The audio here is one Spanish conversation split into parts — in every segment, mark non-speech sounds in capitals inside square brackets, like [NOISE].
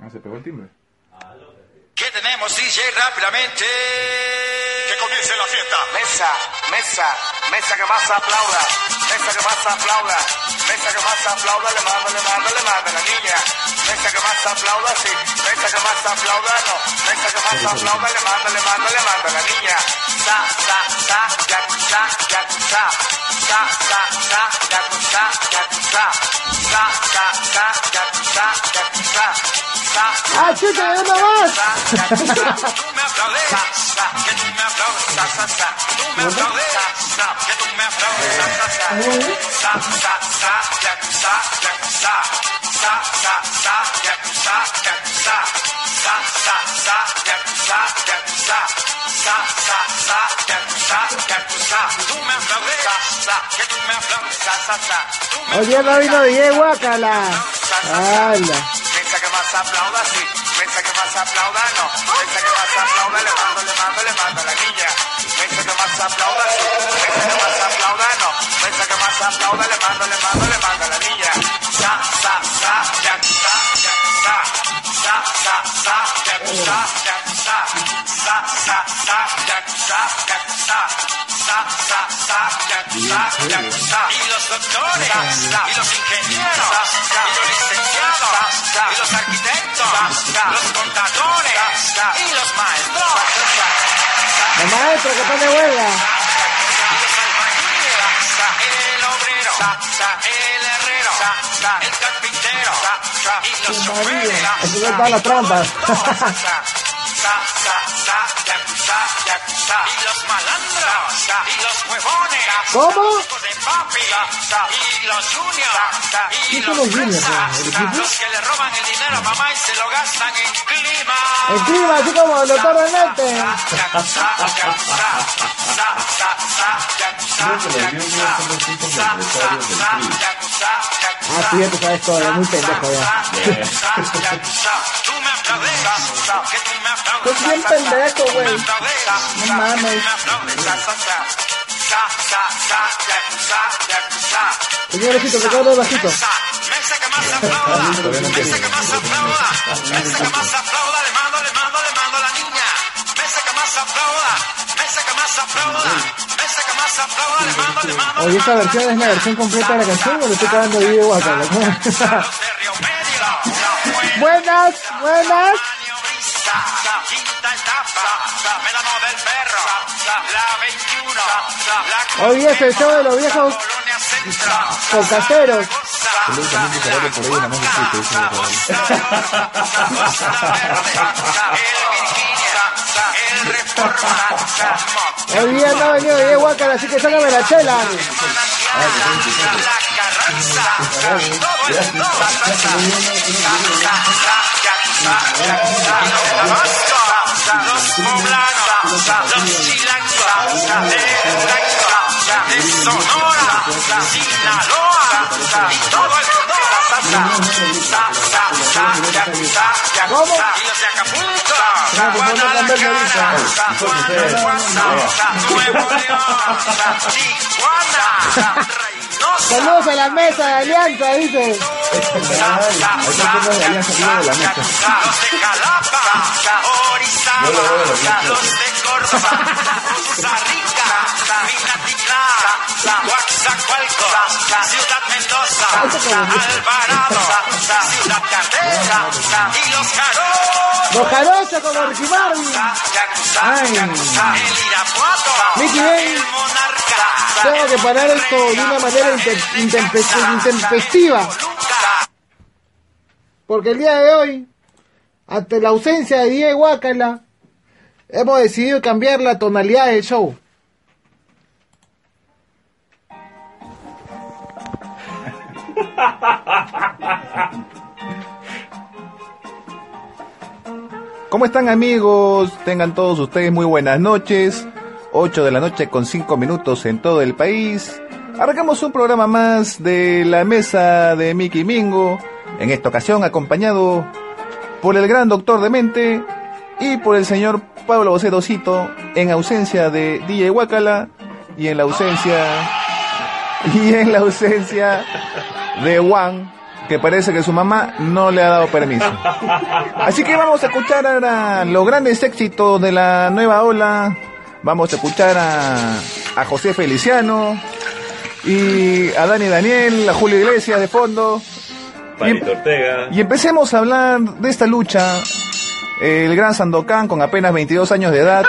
Ah, se pegó el timbre. ¿Qué tenemos, DJ, rápidamente? Que comience la fiesta. Mesa, mesa, mesa que más aplauda, mesa que más aplauda, mesa que más aplauda, le mando, le mando, le mando la niña. Mesa que más aplauda, sí, mesa que más aplauda, no, mesa que más aplauda, le mando, le mando, le mando la niña. Sa, sa, sa, ya, sa, ya, sa, sa, sa, sa, ya, sa, ya, sa, sa, sa, sa, ya, sa, ya, sa, ¡Ah, chuta, ya no me me Hoy día no vino DJ Guacala. ¡Hala! Piensa que más aplauda, sí. Piensa que más aplauda, no. Piensa que más aplauda, le mando, le mando, le mando a la niña. Piensa que más aplauda, sí. Piensa que más aplauda, no. Piensa que más aplauda, le mando, le mando, le mando a la niña. Ya, ya, ya, ya, ya, ya. Y los doctores, y los ingenieros, y los licenciados, y los arquitectos, los contadores, y los maestros. ¡El maestro que pone huelga! El obrero, el el carpintero y los choferes. Aquí no están las trampas. Y los malandros, y los huevones, ¿Cómo? hijos de papi, y los juniors, y ¿Qué los son los juniors, los que le roban el dinero a mamá y se lo gastan en clima. El clima, así como el doctor. Ah, tú sabes todo, ya muy pendejo ya. Tú me aplaudes, que tú me aplaudes. Tú bien pendejo, güey. No mames. Señorcito, que todo bajito. Mesa que más aplauda, mesa que más aplauda, mesa que más aplauda, le mando, le mando, le mando a la niña. Oye, esta versión es la versión completa de la canción o le estoy cagando Río Medio, [LAUGHS] Buenas, buenas. Hoy es el show de los viejos el Reforma, Hoy día no ha venido DJ Guacala, así que sácame la chela. Los poblanos, los chilangos, de de Sonora, Sinaloa, todo el. ¿Cómo? Ah, pues Tijuana. Saludos a la mesa de Alianza, dice. Yo lo veo de la Coaxacualco, Ciudad Mendoza, Alvarado, Ciudad Cartera y los Jaros. Los jarochos como Ricky Marvin. Ay. Mickey Bay. Tengo que parar esto de una manera inte- intempest- intempestiva. Porque el día de hoy, ante la ausencia de Diego Guacala, hemos decidido cambiar la tonalidad del show. ¿Cómo están amigos? Tengan todos ustedes muy buenas noches. 8 de la noche con 5 minutos en todo el país. Arrancamos un programa más de la mesa de Mickey Mingo. En esta ocasión acompañado por el gran doctor de mente y por el señor Pablo Bocedosito en ausencia de DJ Huacala y en la ausencia y en la ausencia de Juan que parece que su mamá no le ha dado permiso. Así que vamos a escuchar ahora los grandes éxitos de la nueva ola. Vamos a escuchar a, a José Feliciano y a Dani Daniel, a Julio Iglesias de fondo. Palito Ortega. Y empecemos a hablar de esta lucha. El gran Sandokan con apenas 22 años de edad,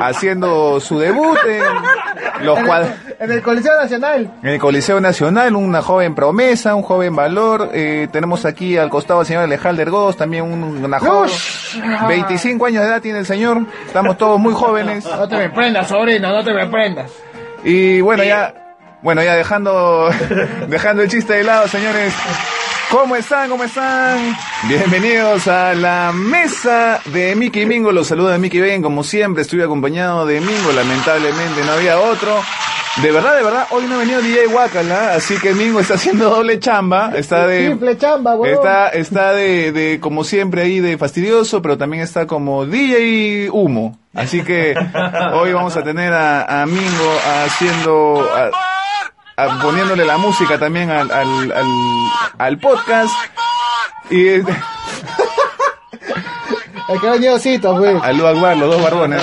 haciendo su debut en los cuad- En el Coliseo Nacional. en el Coliseo Nacional, una joven promesa, un joven valor. Eh, tenemos aquí al costado al señor Alejandro Goz, también un- una joven. 25 años de edad tiene el señor. Estamos todos muy jóvenes. No te me prendas, sobrino, no te me prendas. Y bueno, ya, bueno, ya dejando, [LAUGHS] dejando el chiste de lado, señores. ¿Cómo están? ¿Cómo están? Bienvenidos a la mesa de Mickey Mingo. Los saluda Mickey Ben. Como siempre, estoy acompañado de Mingo. Lamentablemente no había otro. De verdad, de verdad, hoy no ha venido DJ Wakala, así que Mingo está haciendo doble chamba. Está de. Simple chamba, huevón. Está, está de, de, como siempre, ahí de fastidioso, pero también está como DJ humo. Así que hoy vamos a tener a, a Mingo haciendo, a- a- poniéndole la música también al, al, al, al podcast. Y El que ha venido Cito, güey. [LAUGHS] al Akbar, los dos barbones.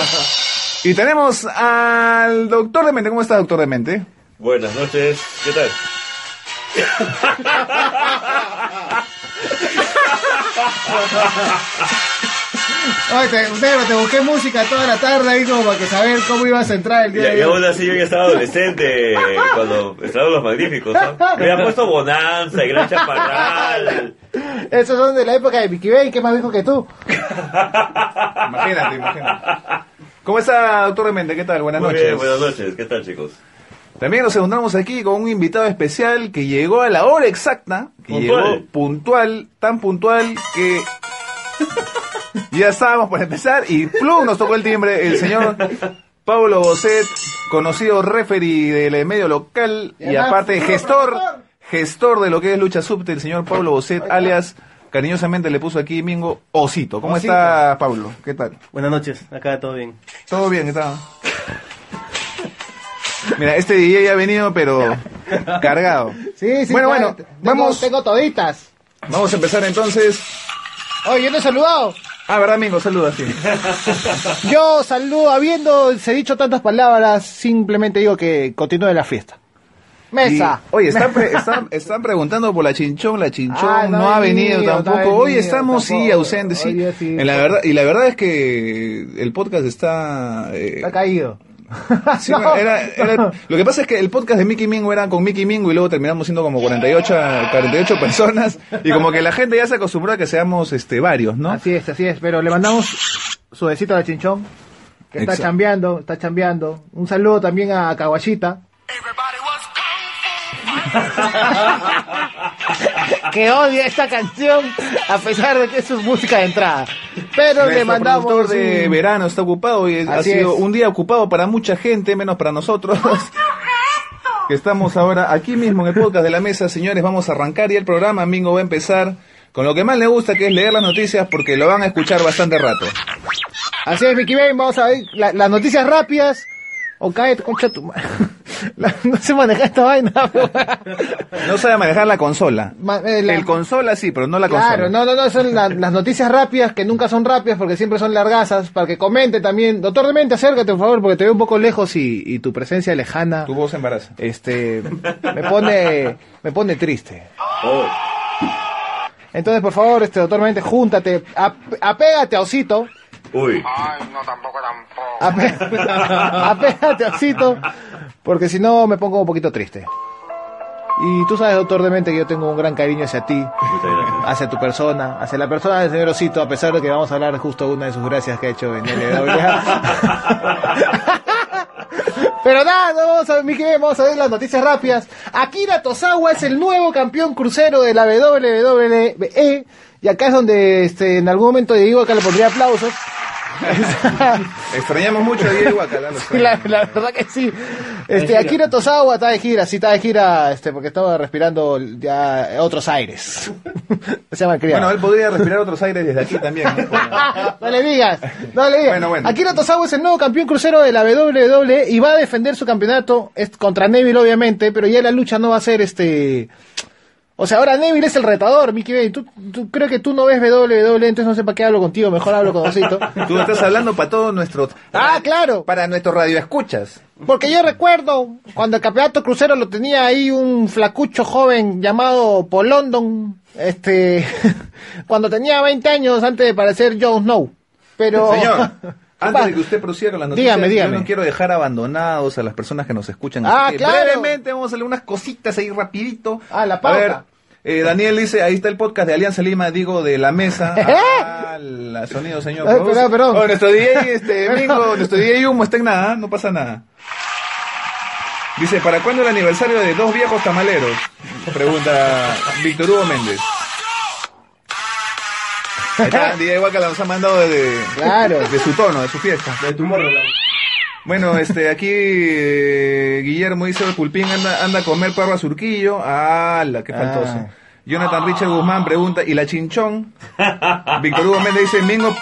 Y tenemos al doctor de mente. ¿Cómo está, doctor de mente? Buenas noches. ¿Qué tal? Oye, te, negro, te busqué música toda la tarde ahí como para que saber cómo ibas a entrar el día Y, de y hoy. aún así yo ya estaba adolescente cuando estaban los magníficos. ¿no? [LAUGHS] Me había puesto Bonanza y Gran Chaparral. Esos son de la época de Vicky Bay, que más viejo que tú. Imagínate, imagínate. ¿Cómo está, doctor de mente? ¿Qué tal? Buenas Muy noches. bien, buenas noches. ¿Qué tal, chicos? También nos encontramos aquí con un invitado especial que llegó a la hora exacta, que Puntual. llegó puntual, tan puntual que [LAUGHS] ya estábamos por empezar y plum nos tocó el timbre el señor Pablo Bosset, conocido referee del medio local y aparte gestor, gestor de lo que es lucha subte, el señor Pablo Bosset, alias cariñosamente le puso aquí Mingo Osito. ¿Cómo Osito. está Pablo? ¿Qué tal? Buenas noches, acá todo bien. Todo bien, está. Mira, este DJ ha venido, pero cargado. Sí, sí. Bueno, claro, bueno, tengo- vamos, Tengo toditas. vamos a empezar entonces. Oye, yo te he saludado. Ah, verdad, Mingo, saluda, sí. Yo saludo, habiendo se dicho tantas palabras, simplemente digo que continúe la fiesta. Mesa. Y, oye, están, pre- están, están preguntando por la chinchón, la chinchón Ah, no, no ha venido, venido, no ha tampoco. Hoy venido estamos, sí, tampoco. ausentes, sí. Hoy día sí. En la verdad, y la verdad es que el podcast está... eh, Está caído. [LAUGHS] sí, [LAUGHS] No, era- era- no. lo que pasa es que el podcast de Mickey Mingo era con Mickey Mingo y luego terminamos siendo como 48, 48 personas y como que la gente ya se acostumbró a que seamos este varios, ¿no? Así es, así es. Pero le mandamos su besito a la chinchón, que está chambeando, está chambeando. Un saludo también a Caguachita. [LAUGHS] que odia esta canción a pesar de que es su música de entrada. Pero le mandamos de un- verano está ocupado y ha sido es. un día ocupado para mucha gente, menos para nosotros. [LAUGHS] que estamos ahora aquí mismo en el podcast de la mesa, señores, vamos a arrancar y el programa Mingo va a empezar con lo que más le gusta, que es leer las noticias, porque lo van a escuchar bastante rato. Así es, Mickey Bane, vamos a ver la- las noticias rápidas. O cae, concha tu madre. [LAUGHS] [LAUGHS] La- No sé manejar esta vaina. [LAUGHS] No sabe manejar la consola. Ma- eh, la- El consola sí, pero no la Claro, consola. no, no, no, son la- las noticias rápidas que nunca son rápidas porque siempre son largazas, para que comente también. Doctor Demente, acércate por favor porque te veo un poco lejos y, y tu presencia lejana, Tu voz embaraza. este, me pone, me pone triste. Oh, Entonces, por favor, este, doctor Demente, júntate, ap- apégate a Osito, uy. Ay, no, tampoco, tampoco. apé- apégate a Osito, porque si no me pongo un poquito triste. Y tú sabes, doctor Demente, que yo tengo un gran cariño hacia ti. Hacia tu persona, hacia la persona del señor Osito, a pesar de que vamos a hablar justo de una de sus gracias que ha hecho en LWA. [LAUGHS] Pero nada, no vamos a ver, vamos a ver las noticias rápidas. Akira Tosawa es el nuevo campeón crucero de la WWE. Y acá es donde este, en algún momento digo acá le pondría aplausos. [LAUGHS] Extrañamos mucho a Diego lo Sí, la, la verdad que sí. Este, Akira Tosawa está de gira, sí está de gira, este, porque estaba respirando ya otros aires. [LAUGHS] Se llama el criado. Bueno, él podría respirar otros aires desde aquí también. ¿no? [LAUGHS] no le digas, no le digas. Bueno, bueno. Akira Tosawa es el nuevo campeón crucero de la WWE y va a defender su campeonato es contra Neville, obviamente, pero ya la lucha no va a ser este. O sea, ahora Neville es el retador, Mickey Bay. Tú, tú- creo que tú no ves WWE, entonces no sé para qué hablo contigo, mejor hablo con Osito. [LAUGHS] Tú estás hablando para todos nuestros... Ah, claro. Para nuestros radioescuchas. Porque yo recuerdo cuando el campeonato crucero lo tenía ahí un flacucho joven llamado Paul London, este, [LAUGHS] cuando tenía 20 años antes de parecer Jon Snow. Pero, Señor, ¿Qué [LAUGHS] antes de que usted prosiga con las noticias, Dígame, dígame. yo no quiero dejar abandonados a las personas que nos escuchan. Ah, Así que claro. Brevemente vamos a leer unas cositas ahí rapidito. Ah, la A pauta. ver, eh, Daniel dice, ahí está el podcast de Alianza Lima, digo, de la mesa. [LAUGHS] Ah, la sonido, señor. Ay, perdón, perdón. Oh, nuestro DJ, [LAUGHS] este, Mingo, nuestro DJ Humo está en nada, no pasa nada. Dice, ¿para cuándo el aniversario de dos viejos tamaleros? Pregunta Víctor Hugo Méndez. Está, DJ Guacala nos ha mandado de, Claro. de su tono, de su fiesta. De tu morro, Bueno, este, aquí eh, Guillermo dice, Pulpín anda, anda a comer perro a surquillo. ¡Hala, qué faltoso! Ah. Jonathan Richard Guzmán pregunta, ¿y la chinchón? Víctor Hugo Méndez dice, Mingo,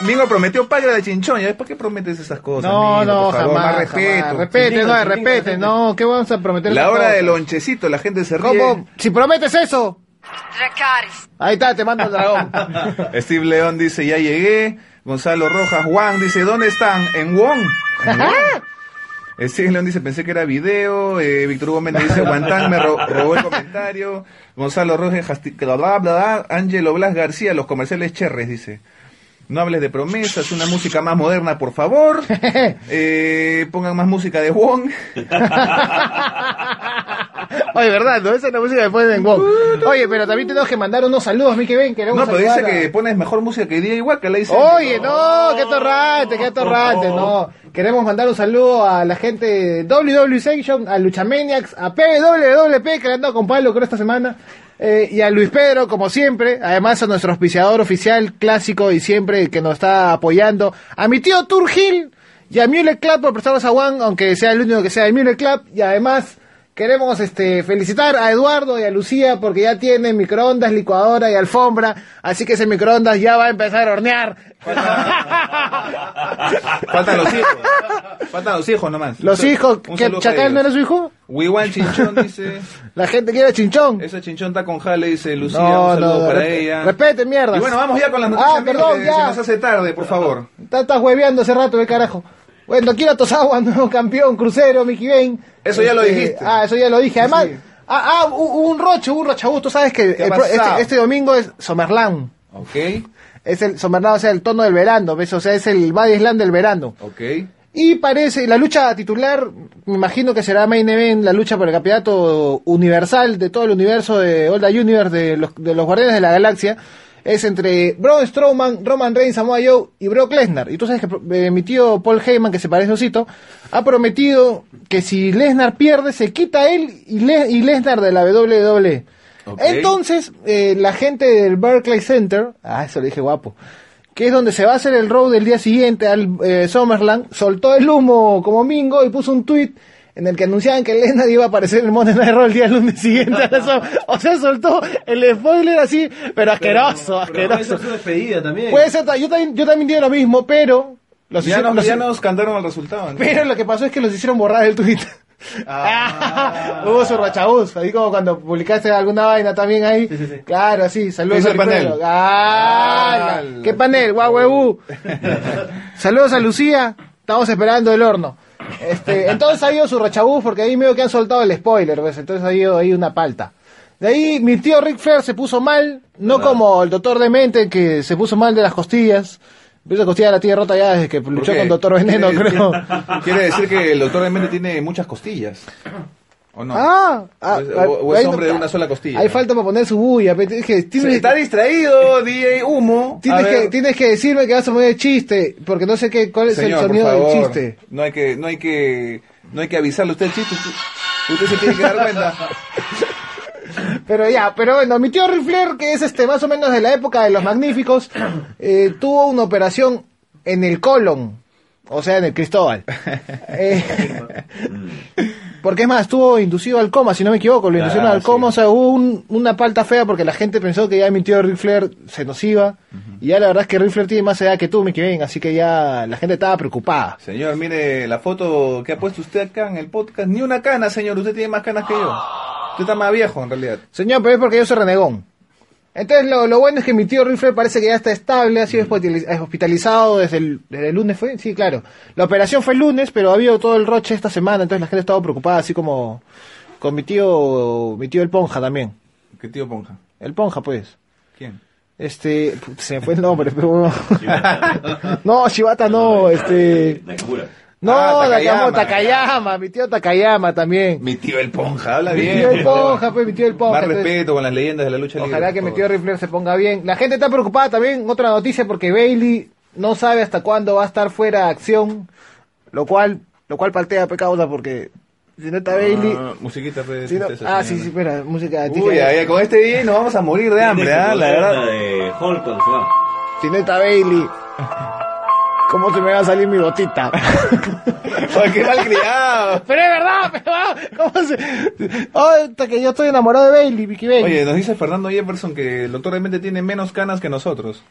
Mingo prometió pagar la chinchón. ¿Ya ves por qué prometes esas cosas? no, Mingo? no, Por favor, jamás, más jamás. respeto. Respete, Sin no, respete, no, ¿qué vamos a prometer? La hora cosas? del lonchecito, la gente se ríe. ¿Cómo? Si prometes eso. Dracaris. Ahí está, te mando el dragón. [LAUGHS] Steve León dice, ya llegué. Gonzalo Rojas, Juan dice, ¿dónde están? En Wong. Eh, Steve León dice, pensé que era video. Eh, Víctor Hugo Méndez dice, Guantán me ro- robó el comentario. Gonzalo Rojas, bla, bla, bla, bla. Ángelo Blas García, los comerciales cherres, dice. No hables de promesas, una música más moderna, por favor. [LAUGHS] Eh, pongan más música de Wong. [LAUGHS] Oye, ¿verdad? No, esa es la música que ponen en Wong. Oye, pero también tenemos que mandar unos saludos, Mickey Ben. Queremos No, pero dice a- que pones mejor música que DJ Waka, le dice. Oye, no, qué torrante, qué torrante, no. Queremos mandar un saludo a la gente de WWE Section, a Luchamaniacs, a PWWP que le han dado con Pablo creo esta semana, eh, y a Luis Pedro, como siempre, además a nuestro auspiciador oficial clásico y siempre que nos está apoyando, a mi tío Turgil y a Mule Club por prestarnos a Juan, aunque sea el único que sea el Mule Club, y además Queremos este, felicitar a Eduardo y a Lucía porque ya tienen microondas, licuadora y alfombra, así que ese microondas ya va a empezar a hornear. [LAUGHS] Faltan los hijos. Faltan los hijos nomás. Los Un hijos, saludo ¿que Chacal no era su hijo? Wiwan Chinchón dice. La gente quiere chinchón. Esa chinchón está con jale, dice Lucía. No, un saludo no, para respe- ella. respete, mierda. Y bueno, vamos ya con las noticias. Ah, perdón, ya. Se nos hace tarde, por favor. Estás hueveando hace rato, el carajo. Bueno, Kira Tosawa, [LAUGHS] nuevo campeón, crucero, Mickey Bain. Eso ya lo Este, dijiste. Ah, eso ya lo dije. Además, ah, ah, un roche, un rochabús. Tú sabes que ¿Qué ha el pro- este, este domingo es Summerland. Ok, Es el Summerland, o sea, el tono del verano, ¿ves? O sea, es el Body Slam del verano. ok. Y parece, la lucha titular, me imagino que será Main Event, la lucha por el campeonato universal de todo el universo de All the Universe de los, de los Guardianes de la Galaxia, es entre Braun Strowman, Roman Reigns, Samoa Joe y Brock Lesnar. Y tú sabes que eh, mi tío Paul Heyman, que se parece a Osito, ha prometido que si Lesnar pierde, se quita él y, Le- y Lesnar de la WWE. Entonces, eh, la gente del Barclays Center, ah, eso lo dije guapo, que es donde se va a hacer el road del día siguiente al eh, Summerland, soltó el humo como Mingo y puso un tweet en el que anunciaban que Lesnar iba a aparecer en el Monday Night Raw el día lunes siguiente. [LAUGHS] a o sea, soltó el spoiler así, pero asqueroso, Pero puede asqueroso. ser su despedida también. Puede ser, yo también, yo también digo lo mismo, pero los Ya hicieron- nos, los- ya nos cantaron el resultado. ¿no? pero lo que pasó es que los hicieron borrar el tweet. Ah. [LAUGHS] Hubo su rachabús, ahí como cuando publicaste alguna vaina también ahí. Sí, sí, sí. Claro, así, saludos ¿Qué a hizo el Ricardo. panel? Ah, Ah, ¿Qué panel? Guau, huevú. [LAUGHS] saludos a Lucía, estamos esperando el horno. Este, entonces ha ido su rachabús porque ahí medio que han soltado el spoiler, ¿ves? Entonces ha ido ahí una palta. De ahí mi tío Rick Flair se puso mal, no como el doctor Demente que se puso mal de las costillas. Esa costilla la tiene rota ya desde que ¿Por luchó con Doctor Veneno, Quiere- creo. [LAUGHS] Quiere decir que el doctor Demente tiene muchas costillas. ¿O no? Ah, ah, O es- o- es ahí no- hombre de una sola costilla. Ahí falta para poner su bulla. que- tienes, Está distraído, [LAUGHS] DJ Humo. tienes que, tienes que decirme que vas a poner el chiste, porque no sé qué, cuál es Señor, el por sonido del chiste. No hay que, no hay que No hay que avisarle a usted, chiste. Usted, usted se tiene que dar cuenta. [LAUGHS] Pero ya, pero bueno, mi tío Rifler, que es este más o menos de la época de los magníficos, eh, tuvo una operación en el colon, o sea, en el Cristóbal. [LAUGHS] Eh, porque es más, estuvo inducido al coma, si no me equivoco, lo inducieron Ah, al coma, sí. o sea, hubo un- una palta fea porque la gente pensó que ya mi tío Rifler se nos iba, y ya la verdad es que Rifler tiene más edad que tú, Mickey Ben, así que ya la gente estaba preocupada. Señor, mire la foto que ha puesto usted acá en el podcast. Ni una cana, señor. Usted tiene más canas que yo. Usted está más viejo, en realidad. Señor, pero es porque yo soy renegón. Entonces, lo, lo bueno es que mi tío Rifler parece que ya está estable, ha sido hospitaliz- hospitalizado desde el, desde el lunes, ¿fue? Sí, claro. La operación fue el lunes, pero ha habido todo el roche esta semana, entonces la gente estaba preocupada, así como con mi tío, mi tío el Ponja también. ¿Qué tío Ponja? El Ponja, pues. ¿Quién? Este, se me fue el nombre, pero... [LAUGHS] no, Shibata no, este... Nakamura. No, Ah, Takayama, Takayama. Mi tío Takayama también. Mi tío el Ponja, habla Mi bien. tío el Ponja, pues, mi tío el Ponja. Más entonces- respeto con las leyendas de la lucha libre. Ojalá que mi tío Rifler se ponga bien. La gente está preocupada también, otra noticia, porque Bailey no sabe hasta cuándo va a estar fuera de acción, lo cual, lo cual paltea pecauda porque si no está Bailey... Ah, musiquita, pues, si no- ah, sí, sí, espera, música de Uy, ya, con este día nos vamos a morir de hambre, ¿ah? La verdad. de va. Si no está Bailey, [LAUGHS] ¿cómo se me va a salir mi botita? [LAUGHS] Qué mal criado. pero es verdad, pero ah, ¿cómo se...? Oh, hasta que yo estoy enamorado de Bailey, Vicky Bailey. Oye, nos dice Fernando Jefferson que el doctor realmente tiene menos canas que nosotros.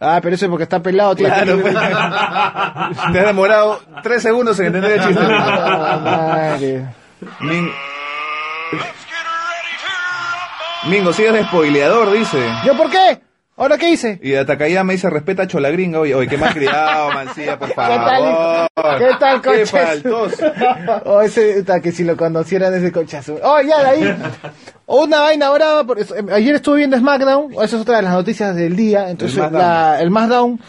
Ah, pero eso es porque está pelado, tío. Claro, pues. [LAUGHS] Te has demorado tres segundos en entender el chiste. Ah, [LAUGHS] madre. Min- Mingo, sigues de spoileador, dice. ¿Yo por qué? ¿Ahora qué hice? Y a Takayama dice, respeta a Cholagringa. Oye, oye, qué mal criado, Mancilla, por [LAUGHS] ¿Qué favor. tal? ¿Qué tal, Qué coches? faltoso. [LAUGHS] Oh, ese, que si lo conocieran ese cochazo. Oh, ya, de ahí. Una vaina brava. Por eso, eh, ayer estuve viendo SmackDown. Esa es otra de las noticias del día. Entonces, El la, el SmackDown.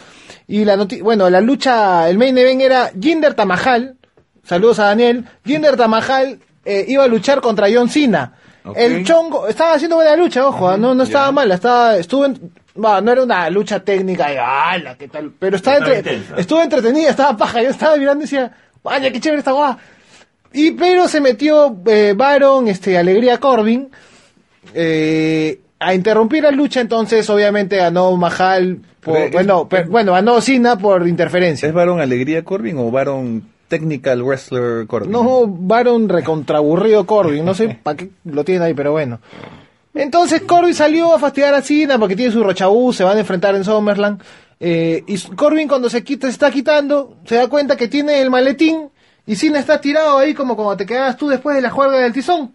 Y la noti bueno, la lucha, el main event era Jinder Tamahal. Saludos a Daniel. Jinder Tamahal eh, iba a luchar contra John Cena. El chongo, estaba haciendo buena lucha, ojo, no, no estaba mal, estaba, estuvo en, no era una lucha técnica de ala, qué tal, pero estaba, Estaba entre- intensa. estuvo entretenida, estaba paja, yo estaba mirando y decía, vaya, qué chévere esta guada. Y pero se metió eh, Baron, este, Alegría Corbin, eh, a interrumpir la lucha, entonces obviamente ganó Mahal, por, Pero es- bueno, bueno, ganó Cena por interferencia. ¿Es varón Alegría Corbin o varón Technical Wrestler Corbin? No, Baron recontraburrido Corbin, no sé [LAUGHS] para qué lo tiene ahí, pero bueno. Entonces Corbin salió a fastidiar a Cena porque tiene su rochabú, se van a enfrentar en Summerland. eh, y Corbin cuando se quita, se está quitando, se da cuenta que tiene el maletín y Cena está tirado ahí como cuando te quedabas tú después de la juerga del tizón.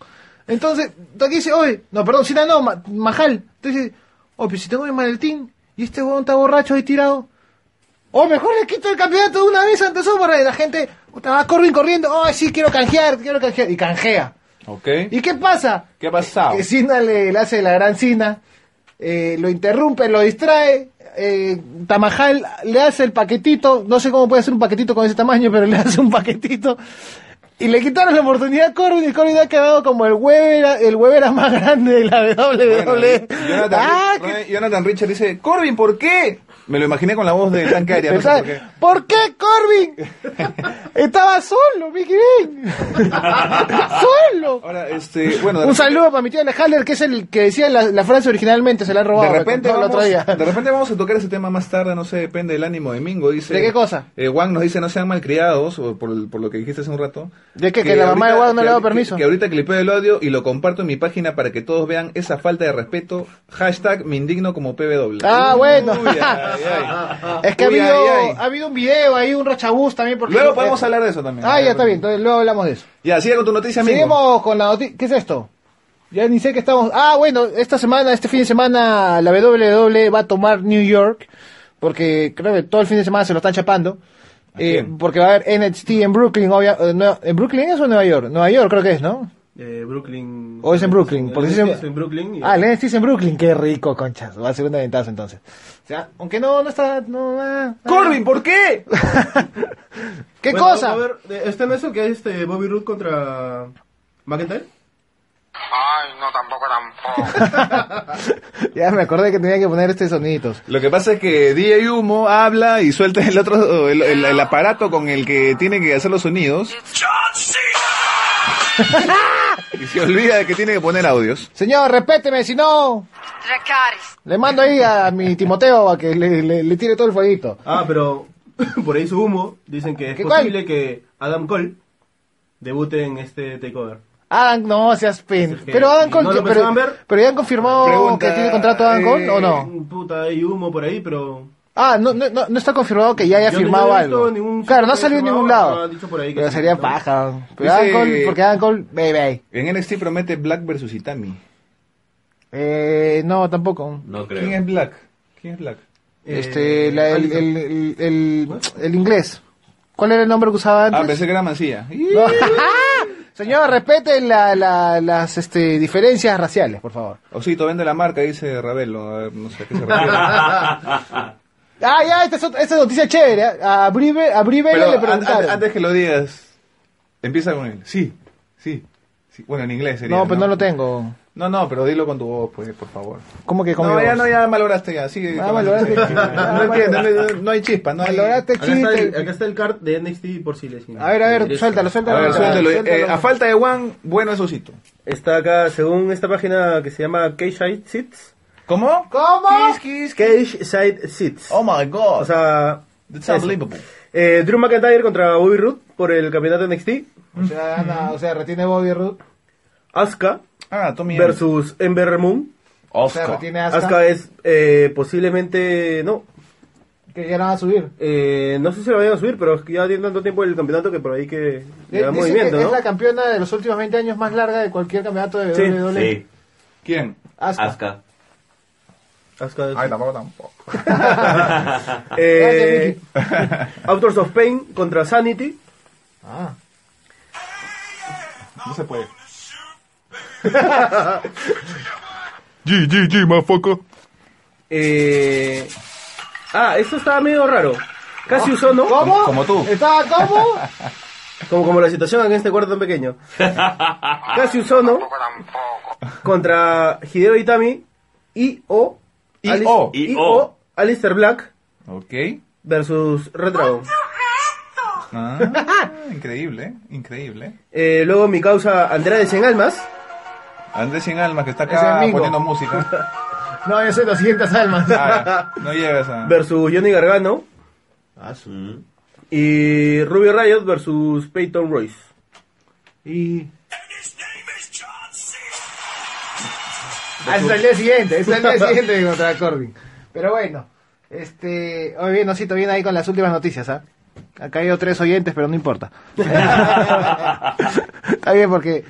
Entonces, aquí dice, oye, no, perdón, Cena no, Ma- Mahal. Entonces, oye, pero si tengo el maletín y este huevón está borracho ahí tirado. O mejor le quito el campeonato de una vez antes y la gente, va Corbin corriendo, oh, sí, quiero canjear, quiero canjear. Y canjea. Ok. ¿Y qué pasa? ¿Qué ha pasado? Que Cena le, le hace la gran Cena, eh, lo interrumpe, lo distrae, eh, Tamajal le hace el paquetito, no sé cómo puede hacer un paquetito con ese tamaño, pero le [LAUGHS] hace un paquetito. Y le quitaron la oportunidad a Corbin y Corbin ha quedado como el huevera, el huevera más [LAUGHS] grande de la WWE. Bueno, Jonathan, Ah, Jonathan Richard dice, Corbin, ¿por qué? Me lo imaginé con la voz de tanque aérea, no sé por qué. ¿Por qué Corbin? Estaba solo, Mickey Ben. solo. Ahora, este, bueno, Un repente- saludo para mi tío Alejandro, que es el que decía la, la frase originalmente, se la han robado. De repente, el otro día. de repente vamos a tocar ese tema más tarde, no sé, depende del ánimo de Mingo. Dice, ¿De qué cosa? Eh, Juan nos dice, no sean malcriados, o por, por lo que dijiste hace un rato. ¿De qué? ¿Que la mamá de Juan no que le ha dado permiso? Que, ahorita clipeo el audio y lo comparto en mi página para que todos vean esa falta de respeto. Hashtag me indigno como PW. Ah, bueno. Uy. Es que Uy, ha, habido, ay, ay. ha habido un video ahí, un rochabús también. Porque Luego podemos hablar de eso también. Ah, ya está bien, entonces luego hablamos de eso. Ya, sigue con tu noticia. Seguimos con la noticia. ¿Qué es esto? Ya ni sé que estamos. Ah, bueno, esta semana, este fin de semana, la WWE va a tomar New York. Porque creo que todo el fin de semana se lo están chapando. ¿A Eh, porque va a haber NXT en Brooklyn. obvia- eh, ¿En Brooklyn es o en Nueva York? Nueva York creo que es, ¿no? Eh, Brooklyn. ¿O es en Brooklyn? Porque es en Brooklyn. y- Ah, el NXT es en Brooklyn. Qué rico, conchas. Va a ser una ventaja entonces. O sea, aunque no, no está. No, ah, ah. Corbin, ¿por qué? [LAUGHS] ¿Qué Bueno, cosa? A ver, eh, ¿está en eso que hay este Bobby Roode contra McIntyre? Ay, no, tampoco, tampoco. [LAUGHS] ya me acordé que tenía que poner este soniditos. Lo que pasa es que DJ Humo habla y suelta el otro, el, el- el aparato con el que tiene que hacer los sonidos. [LAUGHS] Y se olvida de que tiene que poner audios. Señor, respéteme, si no, le mando ahí a mi Timoteo a que le, le- le tire todo el fueguito. Ah, pero [COUGHS] por ahí su humo. Dicen que es ¿Qué posible que Adam Cole debute en este takeover. Adam, no seas pen. Pero Adam ¿y Cole, no pero, pero ya han confirmado Pregunta, que tiene contrato Adam Cole o no. Eh, Puta, hay humo por ahí, pero... Ah, no, no, no, no está confirmado que ya haya Yo no- firmado yo no he visto algo. ningún claro, no ha salido en ningún firmado, lado. ha dicho por ahí que Pero sí, sería ¿no? paja. Pero Dice- Adam Cole, porque Adam Cole, baby. En NXT promete Black versus Itami. Eh, no, tampoco. No creo. ¿Quién es Black? ¿Quién es Black? Este, Eh, la- el, el, el, el, el inglés. ¿Cuál era el nombre que usaba antes? Ah, pensé que era Mancilla. [LAUGHS] No. [LAUGHS] Señor, respete la, la, las este, diferencias raciales, por favor. Osito, vende la marca, dice Ravelo. A ver, no sé a qué se refiere. [LAUGHS] Ah, ya, esta es, esta es noticia chévere. A Brive, a Brive Pero le preguntaron. an- antes que lo digas, empieza con él. Sí, sí, sí. Bueno, en inglés sería. no, pues no lo tengo. No, no, pero dilo con tu voz, pues, por favor. ¿Cómo que con No, mi ya voz? no, ya malograste ya. Sigue. Ah. [LAUGHS] No entiendo, no, no hay chispa, no hay. Valoraste Acá está, el, chiste. acá está el card de NXT por si les A ver, a ver, interesa. suéltalo, A suéltalo. ver, suéltalo. Eh, suéltalo. a falta de Juan, bueno es Osito. Está acá, según esta página que se llama Side Seats. ¿Cómo? ¿Cómo? Kiss, kiss. Cage Side Seats. Oh my god. O sea, That's eso. unbelievable. Eh, Drew McIntyre contra Bobby Roode por el campeonato NXT. O sea, Ana, o sea, retiene Bobby Roode. Asuka Ah, Tommy versus Ember Moon. O sea, Oscar. retiene Asuka, Asuka. es eh, posiblemente, no, Que ya va a subir. eh, no sé si lo vayan a subir, pero es que ya tiene tanto tiempo el campeonato que por ahí que le da Dice movimiento, que ¿no? es la campeona de los últimos 20 años más larga de cualquier campeonato de Sí, WWE. Sí, ¿Quién? Asuka. Asuka. Ay, tampoco, tampoco. [LAUGHS] Eh, Authors [LAUGHS] of Pain contra Sanity. Ah. No se puede. [LAUGHS] G, G, G, motherfucker. Eh, ah, esto estaba medio raro. Casi usó, ¿no? ¿Cómo? Como tú. ¿Estaba cómo? Como, como la situación en este cuarto tan pequeño. Casi usó, ¿no? Contra Hideo Itami y o Y Alice- o. y Y o o. Alistair Black Ok. versus Red Dragon. Ah, increíble, increíble. Eh, luego mi causa Andrea de Cien Almas Andrés Sin Alma, que está Ese acá es Mingo. poniendo música. [LAUGHS] No, yo soy los siguientes almas. Ah, [LAUGHS] no llegas a... versus Johnny Gargano Mm. y Ruby Riot versus Peyton Royce. Y... Es el día siguiente, es el día [LAUGHS] siguiente contra Corbin. Pero bueno, este... Hoy bien, Osito, viene ahí con las últimas noticias, ¿ah? Ha caído tres oyentes, pero no importa. [LAUGHS] Está bien, porque...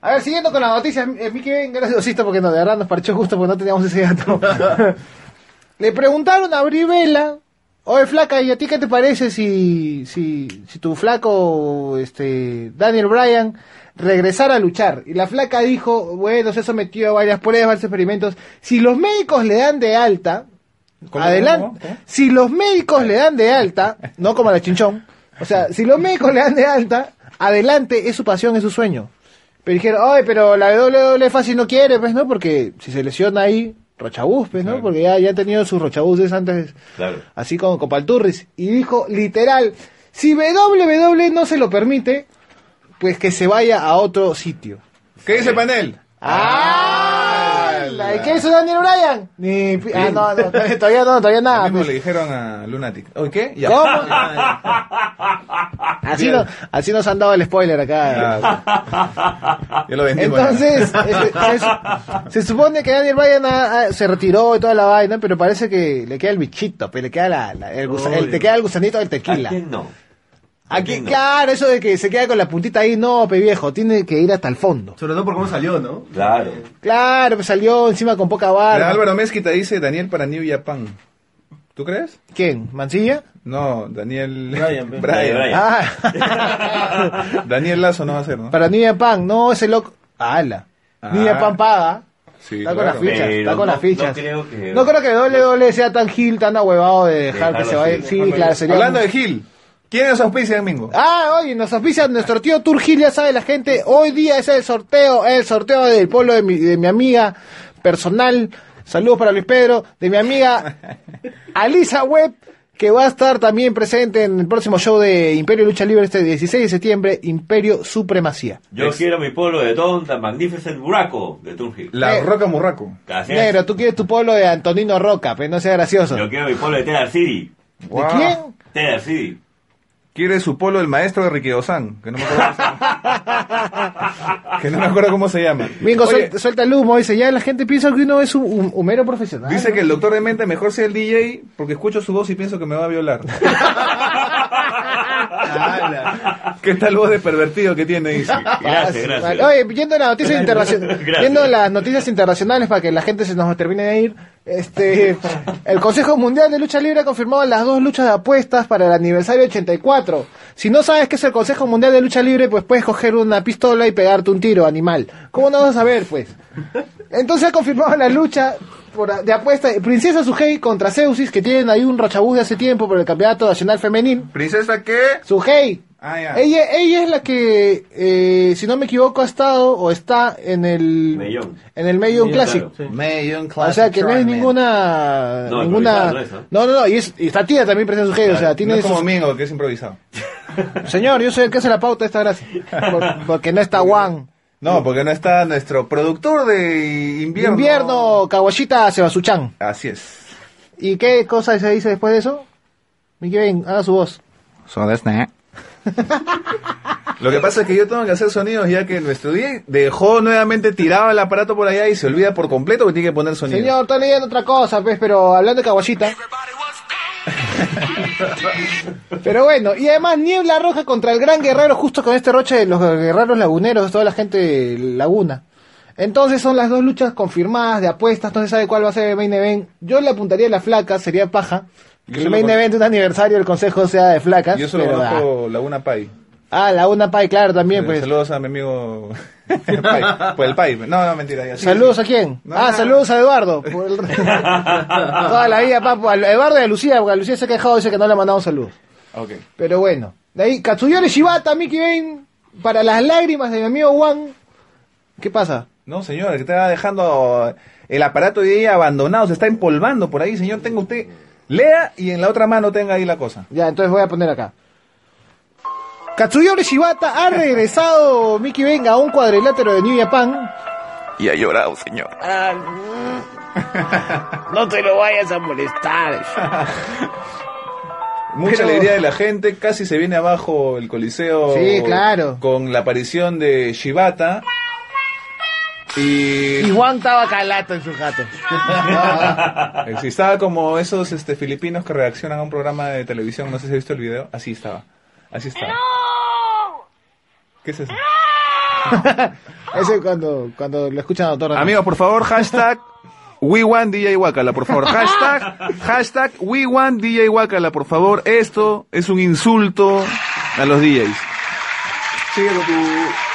A ver, siguiendo con las noticias, eh, Miki, ven, gracias Osito, porque no, de verdad nos parchó justo porque no teníamos ese dato. [LAUGHS] Le preguntaron a Brivela, oye flaca, ¿y a ti qué te parece si, si, si tu flaco, este, Daniel Bryan, regresara a luchar? Y la flaca dijo, bueno, se sometió a varias pruebas, varios experimentos. Si los médicos le dan de alta, ¿Cómo, adelante, si los médicos le dan de alta, no como a la chinchón, o sea, si los médicos le dan de alta, adelante, es su pasión, es su sueño. Pero dijeron, oye, pero la WWE fácil no quiere, pues, ¿no? Porque si se lesiona ahí, rochabús, pues, ¿no? Claro. Porque ya, ya han tenido sus rochabuses antes, Claro. así como con Palturris. Y dijo, literal, si WWE no se lo permite, pues que se vaya a otro sitio. ¿Qué dice el panel? ¡Ah! ¿Y qué hizo Daniel Bryan? Ni, ah, no, no, [LAUGHS] todavía no, todavía Lo nada. mismo pues. le dijeron a Lunatic. ¿Oye qué? Ya. ¿Cómo? [LAUGHS] Así, no, así nos han dado el spoiler acá. Ya, ya lo vendimos. Entonces, este, se, se supone que Daniel Bryan se retiró y toda la vaina, pero parece que le queda el bichito, pero le queda la, la- el, gusa- el- te queda el gusanito del ¿A tequila. quién no? Aquí, no? claro, eso de que se queda con la puntita ahí, no, pe viejo, tiene que ir hasta el fondo. Sobre todo por cómo salió, ¿no? Claro. Claro, pues salió encima con poca barba. Álvaro Mezquita dice Daniel para New Japan. ¿Tú crees? ¿Quién? ¿Mancilla? No, Daniel... Brian. [LAUGHS] Brian. Brian. Ah, [LAUGHS] Daniel Lazo no va a ser, ¿no? para New Japan, no, ese loco. ¡Hala! Ah. New Japan paga. Sí, Está con claro. las fichas, está con no- las fichas. no creo que- No creo que WWE sea tan gil, tan ahuevado de dejar que Dejarlo se vaya. Sí, claro, sería. Hablando de Gil, ¿quién es auspicia domingo? Ah, oye, nos auspicia nuestro tío Turgil, ya sabe la gente. Hoy día es el sorteo, el sorteo del pueblo de mi, de mi amiga personal. Saludos para Luis Pedro, de mi amiga [LAUGHS] Alisa Webb, que va a estar también presente en el próximo show de Imperio Lucha Libre este 16 de septiembre, Imperio Supremacía. Yo quiero mi pueblo de Don, The Magnificent Buraco de Tunji. La Eh. Roca Murraco. Negro, tú quieres tu pueblo de Antonino Roca, pero no sea gracioso. Yo quiero mi pueblo de Tedar City. ¿De Wow. quién? Tedar City. Quiere su polo el maestro de Riquidozán, que no me acuerdo cómo se llama. [LAUGHS] que no me acuerdo cómo se llama. Bingo, Oye, suelta, suelta el humo, dice, ya la gente piensa que uno es un, un humero profesional. Dice ¿no? que el doctor de mente mejor sea el DJ porque escucho su voz y pienso que me va a violar. [LAUGHS] ¿Qué tal voz de pervertido que tiene? Dice. Gracias, gracias. Oye, yendo a las noticias [LAUGHS] internacionales, Gracias. yendo a las noticias internacionales para que la gente se nos termine de ir, este, el Consejo Mundial de Lucha Libre ha confirmado las dos luchas de apuestas para el aniversario 84. Si no sabes qué es el Consejo Mundial de Lucha Libre, pues puedes coger una pistola y pegarte un tiro, animal. ¿Cómo no vas a saber, pues? Entonces ha confirmado la lucha por- de apuesta de Princesa Sugei contra Zeusis, que tienen ahí un rochabús de hace tiempo por el Campeonato Nacional Femenil. ¿Princesa qué? Sugei. Ah, ya. Ella, ella es la que, eh, si no me equivoco, ha estado o está en el Mellón. en el Mellón, Classic. claro. Mayon O sea que no es ninguna No, ninguna no es, ¿no? no no no y, es, y está tía también presenta su o sea tiene No es como sus- Mingo, que es improvisado. señor yo soy el que hace la pauta de esta gracia [LAUGHS] Por- porque no está Juan No, porque no está nuestro productor de invierno. invierno Kawashita Sebasuchan Así es. y qué cosa se dice después de eso Mickey Ben haga su voz So that's. [LAUGHS] Lo que pasa es que yo tengo que hacer sonidos ya que nuestro DJ dejó nuevamente tirado el aparato por allá y se olvida por completo que tiene que poner sonido. señor estoy leyendo otra cosa pues pero hablando de Kawashita [LAUGHS] Pero bueno, y además Niebla Roja contra el Gran Guerrero, justo con este roche de los guerreros laguneros, toda la gente de laguna. Entonces son las dos luchas confirmadas de apuestas, no se sabe cuál va a ser el main event. Yo le apuntaría a la flaca, sería paja. Que el main event de un aniversario del consejo sea de flacas. Yo solo conozco Laguna Pai. Ah, Laguna Pai, claro, también pues. Saludos a mi amigo el [LAUGHS] Pai. Pues el Pai. No, no, mentira. Ya, sí, Saludos sí. a quién? No, ah, no. saludos a Eduardo. por el- [LAUGHS] Toda la vida, papu. A Eduardo y a Lucía, porque a Lucía se ha quejado, dice que no le ha mandado saludos. Ok. Pero bueno, de ahí Katsuyori Shibata, Mickey Bane, para las lágrimas de mi amigo Juan. ¿Qué pasa? No, señor, que está dejando el aparato de ella abandonado, se está empolvando por ahí, señor. Tenga usted, lea y en la otra mano tenga ahí la cosa. Ya, entonces voy a poner acá. Katsuyori Shibata ha regresado Mickey Bane a un cuadrilátero de New Japan. Y ha llorado, señor. No te lo vayas a molestar. [LAUGHS] Mucha Pero- alegría de la gente, casi se viene abajo el coliseo. Sí, claro. Con la aparición de Shibata. Y, Y Juan estaba calato en su gato. [LAUGHS] Sí, estaba como esos este, filipinos que reaccionan a un programa de televisión, no sé si has visto el video, así estaba. Así estaba. ¿Qué es eso? [LAUGHS] Ese cuando, cuando lo escuchan a doctor. Daniel. Amigos, por favor, hashtag We want DJ Wakala, por favor. Hashtag, hashtag We want DJ Wakala, por favor. Esto es un insulto a los DJs. Sigue con tu,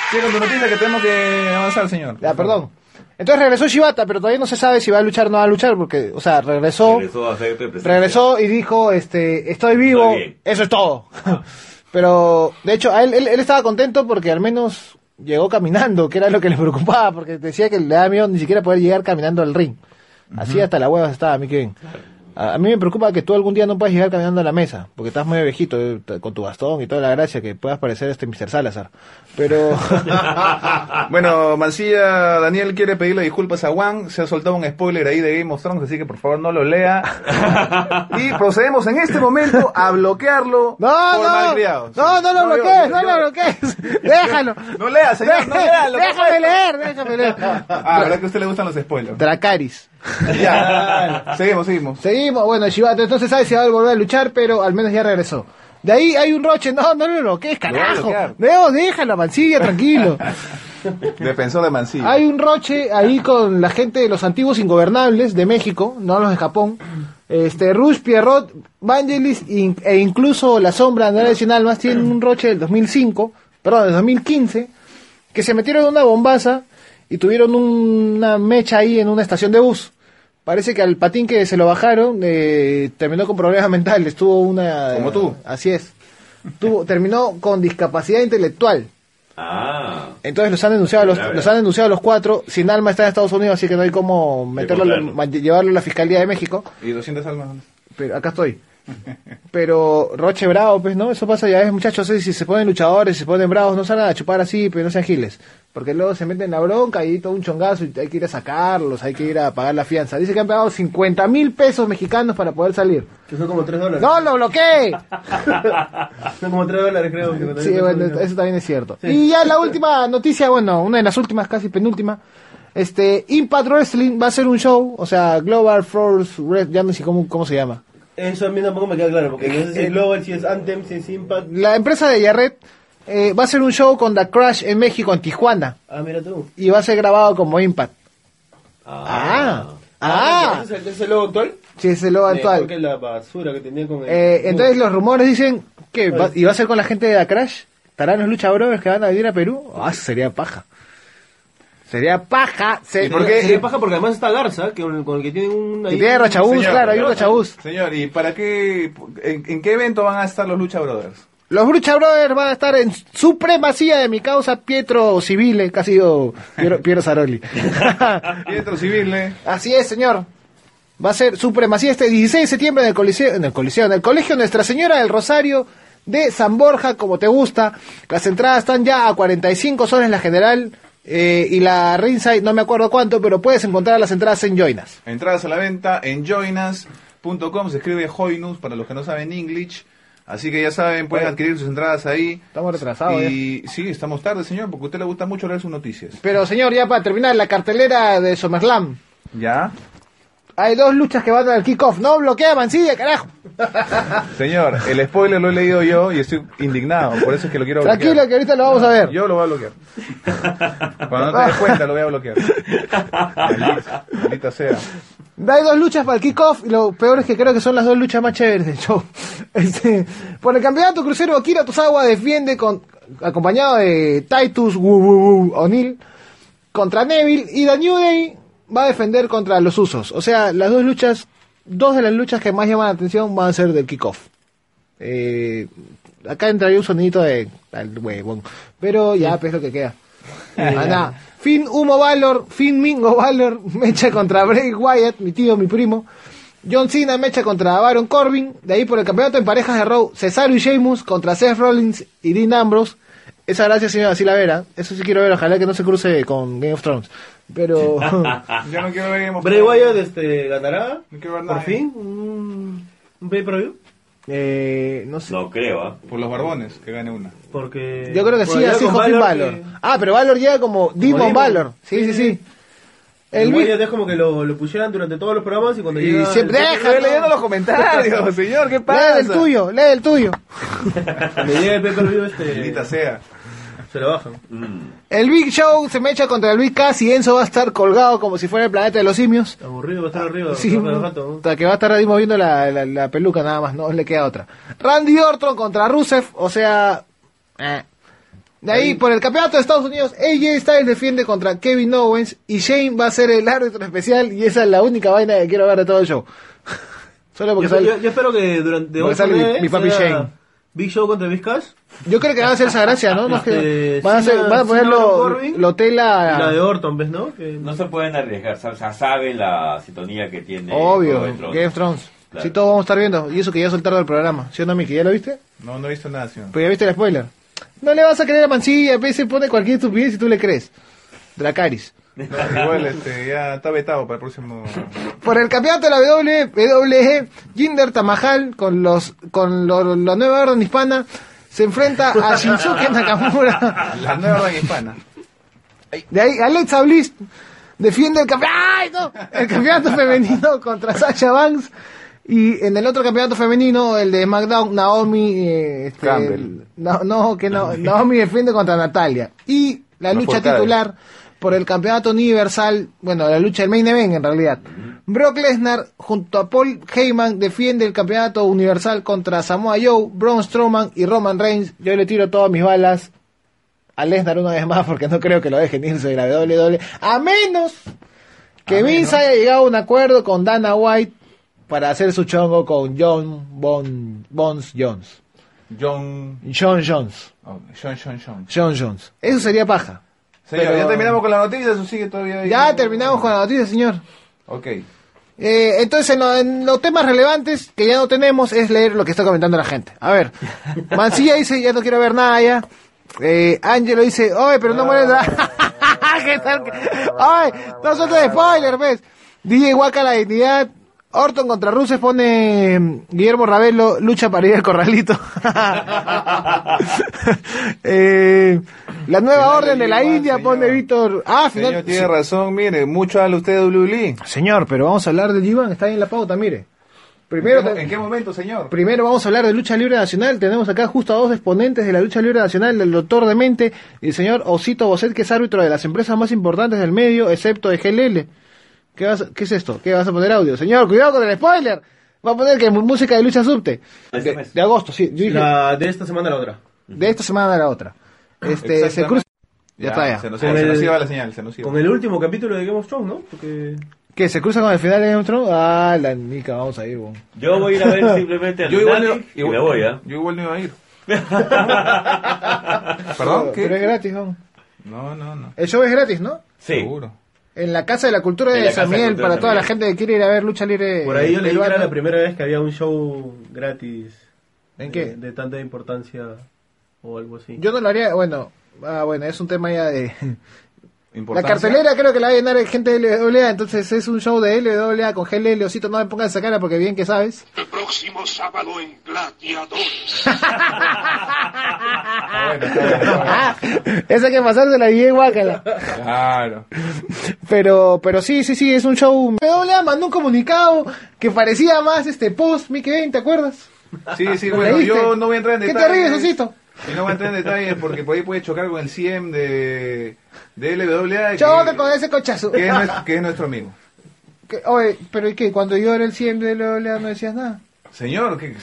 sigue con tu noticia que tenemos que avanzar, señor. Ya, perdón. Entonces regresó Shibata, pero todavía no se sabe si va a luchar o no va a luchar, porque, o sea, regresó, Regresó a hacer presencia. regresó y dijo, este, estoy vivo, eso es todo. Pero, de hecho, a él, él, él estaba contento porque al menos llegó caminando, que era lo que le preocupaba, porque decía que le daba miedo ni siquiera poder llegar caminando al ring. Así hasta la hueva estaba, Mickey Ben. A, a mí me preocupa que tú algún día no puedas llegar caminando a la mesa, porque estás muy viejito, eh, con tu bastón y toda la gracia, que puedas parecer este Mr. Salazar. Pero... [LAUGHS] Bueno, Mancilla Daniel quiere pedirle disculpas a Juan. Se ha soltado un spoiler ahí de Game of Thrones, así que por favor no lo lea. [LAUGHS] y procedemos en este momento a bloquearlo No, por no, malcriados. no, no lo yo- bloquees, yo- no yo- lo bloquees. [LAUGHS] Déjalo. No lea, señor, no lea. lo que déjame leer, déjame leer. Ah, ¿verdad que a usted le gustan los spoilers? Dracaris. [LAUGHS] ya. seguimos, seguimos. Seguimos, bueno, Shibata entonces sabe si va a volver a luchar, pero al menos ya regresó. De ahí hay un roche, no, no bloquees, Lo voy a carajo. Debo, déjalo, mancilla, tranquilo. [LAUGHS] Defensor de Mancilla. Hay un roche ahí con la gente de los antiguos ingobernables de México, no los de Japón. Este, Rush, Pierrot, Vangelis e incluso La Sombra, Andrade Sin Almas tienen un roche del 2005, perdón, del 2015, que se metieron en una bombaza y tuvieron una mecha ahí en una estación de bus. Parece que al patín que se lo bajaron eh, terminó con problemas [LAUGHS] mentales, tuvo una... Como tú. Así es. Tuvo, terminó con discapacidad intelectual. Ah. Entonces los han denunciado los, los han denunciado los cuatro. Sin alma está en Estados Unidos, así que no hay cómo meterlo, llevarlo a la Fiscalía de México. Y 200 almas. Pero acá estoy. [LAUGHS] Pero Roche bravo, pues, ¿no? Eso pasa ya es, muchachos, eh, si se ponen luchadores, si se ponen bravos, no salgan a chupar así, pero no sean giles. Porque luego se meten en la bronca y todo un chongazo y hay que ir a sacarlos, hay que ir a pagar la fianza. Dice que han pagado 50 mil pesos mexicanos para poder salir. Que son como 3 dólares. ¡No lo bloqueé! [LAUGHS] Son como 3 dólares, creo. que Sí, bueno, eso también es cierto. Y ya la última noticia, bueno, una de las últimas, casi penúltima. Este, Impact Wrestling va a hacer un show, o sea, Global Force Wrestling, ya no sé cómo, cómo se llama. Eso a mí tampoco me queda claro, porque no sé si es [LAUGHS] Global, si es Anthem, si es Impact. La empresa de Yarret eh, va a hacer un show con The Crash en México, en Tijuana, Ah, mira tú. y va a ser grabado como Impact. Ah, ah, ¿Ese es el- ese es el logo actual? sí, es el logo actual. Porque la basura que tenía con el... Eh, entonces los rumores dicen que va, y va a ser con la gente de The Crash. ¿Estarán los Lucha Brothers que van a venir a Perú? Ah, sería paja. Sería paja. Se- ¿Y por qué? Sería paja porque además está Garza, que con el, que tiene un... Que tiene Rochabús, Señor, claro, hay un Rochabús. Señor, ¿y para qué, en, en qué evento van a estar los Lucha Brothers? Los Lucha Brothers van a estar en supremacía de mi causa Pietro Civile, que ha sido Piero, Piero Saroli. [LAUGHS] Pietro Civil, ¿eh? Así es, señor. Va a ser supremacía este 16 de septiembre en el Coliseo, en el Coliseo, en el Colegio Nuestra Señora del Rosario de San Borja, como te gusta. Las entradas están ya a 45 soles la general eh, y la ringside, no me acuerdo cuánto, pero puedes encontrar las entradas en Joinas. Entradas a la venta en joinas.com, se escribe Joinus para los que no saben English. Así que ya saben, pueden adquirir sus entradas ahí. Estamos retrasados Y sí, estamos tarde, señor, porque a usted le gusta mucho leer sus noticias. Pero señor, ya para terminar, la cartelera de SummerSlam. ¿Ya? Hay dos luchas que van al kickoff. No bloquea Mancilla, carajo. [LAUGHS] Señor, el spoiler lo he leído yo y estoy indignado, por eso es que lo quiero Tranquilo, bloquear. que ahorita lo vamos a ver. Yo lo voy a bloquear. Cuando no te des cuenta, lo voy a bloquear. Maldita, maldita sea. Hay dos luchas para el kickoff y lo peor es que creo que son las dos luchas más chéveres del show. [LAUGHS] Este, por el campeonato crucero, Akira Tozawa defiende con, acompañado de Titus O'Neill contra Neville y The New Day va a defender contra los usos. O sea, las dos luchas, dos de las luchas que más llaman la atención van a ser del kickoff. Eh, acá entraría un sonidito de al huevón. Pero ya, pues lo que queda. Nada. Finn Humo Valor, Finn Mingo Valor, [LAUGHS] mecha contra Bray Wyatt, mi tío, mi primo. John Cena mecha contra Baron Corbin. De ahí por el campeonato en parejas de Raw, Cesaro y Sheamus contra Seth Rollins y Dean Ambrose. Esa gracia, señora, sí la verá. Eso sí quiero ver, ojalá que no se cruce con Game of Thrones. Pero... [LAUGHS] Ya no quiero ver Bray. Wyatt este, ganará, No quiero ver por nada. fin, un, un pay-per-view. eh, no sé. No creo, ¿ah? Por los barbones, que gane una. Porque... Yo creo que por sí, así Balor Valor. que- Ah, pero Valor llega como Demon Demon. Valor. Sí, sí, sí. El Wyatt es como que lo, lo pusieran durante todos los programas y cuando Y llega... siempre- Estoy leyendo los comentarios, [LAUGHS] señor, ¿qué pasa? Lee el tuyo, lee el tuyo. [LAUGHS] Cuando llega el pay-per-view este... Maldita sea. Se lo bajan. El Big Show se mecha contra el Big Cass y Enzo va a estar colgado como si fuera el planeta de los simios. Aburrido, va a estar arriba. Sí, rato, ¿no? hasta que va a estar ahí moviendo la, la- la peluca nada más, no le queda otra. Randy Orton contra Rusev, o sea... eh. De ahí, por el campeonato de Estados Unidos, AJ Styles defiende contra Kevin Owens y Shane va a ser el árbitro especial y esa es la única vaina que quiero ver de todo el show. [LAUGHS] Solo porque Yo, sale... yo- yo espero que durante Porque sale mi- papi sea Shane. Big Show contra Big Cash. Yo creo que van a hacer esa gracia, ¿no? No es que- Este, van, a hacer, Cena- van a poner Cena lo, tela... Y la de Orton, ¿ves, no? Que- No se pueden arriesgar, o sea, saben la sintonía que tiene. Obvio. Game of Thrones. Claro. Sí, todos vamos a estar viendo. Y eso que ya soltaron el programa. ¿Sí o no, Miki? ¿Ya lo viste? No, no he visto nada, señor. Pues ya viste el spoiler. No le vas a creer a Mancilla, a veces pone cualquier estupidez y tú le crees. Dracaris. [LAUGHS] Igual este, ya está vetado para el próximo. Por el campeonato de la WWE, Jinder Tamahal con los con lo- la nueva orden hispana se enfrenta a [LAUGHS] Shinsuke Nakamura. La nueva orden hispana. De ahí Alexa Bliss defiende el campeonato, ¡Ay, no! el campeonato femenino [LAUGHS] contra Sasha Banks y en el otro campeonato femenino, el de SmackDown, Naomi eh, este, Campbell. no, no, que no, Naomi defiende contra Natalia y la lucha cara. Por el campeonato universal, bueno, la lucha del main event en realidad. Brock Lesnar junto a Paul Heyman defiende el campeonato universal contra Samoa Joe, Braun Strowman y Roman Reigns. Yo le tiro todas mis balas a Lesnar una vez más porque no creo que lo dejen irse de la WWE. A menos que A Vince menos. haya llegado a un acuerdo con Dana White para hacer su chongo con John Bon, Bones Jones. John. John Jones. oh, John, John, John. John Jones. Eso sería paja. Señor, Pero- ya terminamos con la noticia, eso sigue todavía ahí. Ya terminamos con la noticia, señor. Ok. Eh, entonces, en, lo- en los temas relevantes que ya no tenemos es leer lo que está comentando la gente. A ver, [LAUGHS] Mancilla dice, ya no quiero ver nada ya. Eh, Ángelo dice, oye, pero no mueres. [LAUGHS] ¿Qué tal? Ay, no suelta de spoiler, ¿ves? DJ Waka la dignidad. Orton contra Ruses pone mm, Guillermo Ravelo, lucha para ir al corralito. [LAUGHS] Eh, la nueva Final orden de la India señor. pone Víctor. Ah, final. Señor, tiene razón, mire, mucho habla usted de WWE. Señor, pero vamos a hablar del G1, está ahí en la pauta, mire. Primero, ¿En qué, en qué momento, señor? primero vamos a hablar de lucha libre nacional. Tenemos acá justo a dos exponentes de la lucha libre nacional, el doctor Demente y el señor Osito Bosset, que es árbitro de las empresas más importantes del medio, excepto de GLL. ¿Qué, vas ¿Qué es esto? ¿Qué vas a poner audio? Señor, cuidado con el spoiler. Va a poner que música de lucha subte. Este De, mes. de agosto, sí. Yo dije, La de esta semana a la otra. de esta semana a la otra. Este, se cruza. Ya, está ya. Se nos, se iba la señal, se nos iba. Con el último capítulo de Game of Thrones, ¿no? Porque... ¿Qué? ¿Se cruza con el final de Game of Thrones? Ah, la nica, vamos a ir, bon. Yo voy a ir a ver simplemente al Yo igual, no, y me voy, ¿ah? yo igual no iba a ir. [LAUGHS] ¿Perdón? Pero es ¿Qué? gratis, bon. No, no, no. El show es gratis, ¿no? Sí. Seguro. En la Casa de la Cultura de San Miguel, para toda la gente que quiere ir a ver lucha libre. Por ahí yo leí que era la primera vez que había un show gratis. ¿En de- qué? De, tanta importancia o algo así. Yo no lo haría, bueno, ah, bueno, es un tema ya de... La cartelera creo que la va a llenar gente de LWA, entonces es un show de LWA con GLL, Osito, no me pongan esa cara porque bien que sabes. El próximo sábado en Gladiadores. [LAUGHS] Esa que pasarse la DJ Guácala. Claro. Pero, pero sí, sí, sí, es un show. LWA mandó un comunicado que parecía más este post Mickey 20, ¿te acuerdas? Sí, sí, ¿Lo bueno, yo no voy a entrar en ¿Qué te detalles. ríes, Osito? Y no voy a entrar en detalles porque por ahí puede chocar con el CM de, de LWA. que- Choca con ese cochazo. que es, nuestro, que es nuestro amigo. Que- Oye, pero ¿y qué? Cuando yo era el 100 de LWA no decías nada. Señor, ¿qué?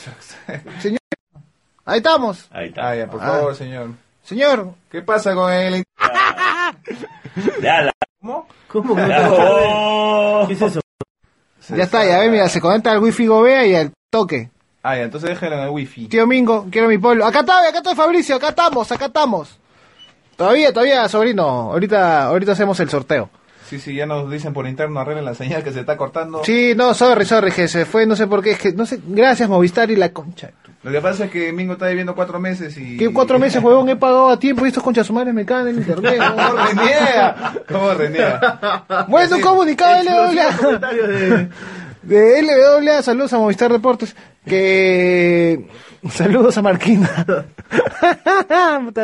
Señor, ahí estamos. Ahí está. Ah, ya, por Ah. favor, señor. Señor, ¿Qué pasa con el... [LAUGHS] Ya ¿Cómo? ¿Cómo que no te. ¿Qué es eso? ya está, ya ve, mira, se conecta al wifi Gobea y al toque. Ah, ya, entonces déjalo en el wifi. Tío Mingo, quiero mi pueblo. Acá está, acá está Fabricio, acá estamos, acá estamos. Todavía, todavía, sobrino. Ahorita, ahorita hacemos el sorteo. Sí, sí, ya nos dicen por interno, arreglen la señal que se está cortando. Sí, no, sorry, sorry, que se fue, no sé por qué, es que, no sé, gracias Movistar y la concha. Lo que pasa es que Mingo está viviendo cuatro meses y... Que cuatro meses, huevón, he pagado a tiempo y estos conchas sumares me caen en internet. [LAUGHS] ¿Cómo reniega? ¿Cómo reniega? Bueno, un comunicado. Comentario [LAUGHS] de... LWA, saludos a Movistar Deportes. Que. [LAUGHS] Saludos a Marquina. [LAUGHS]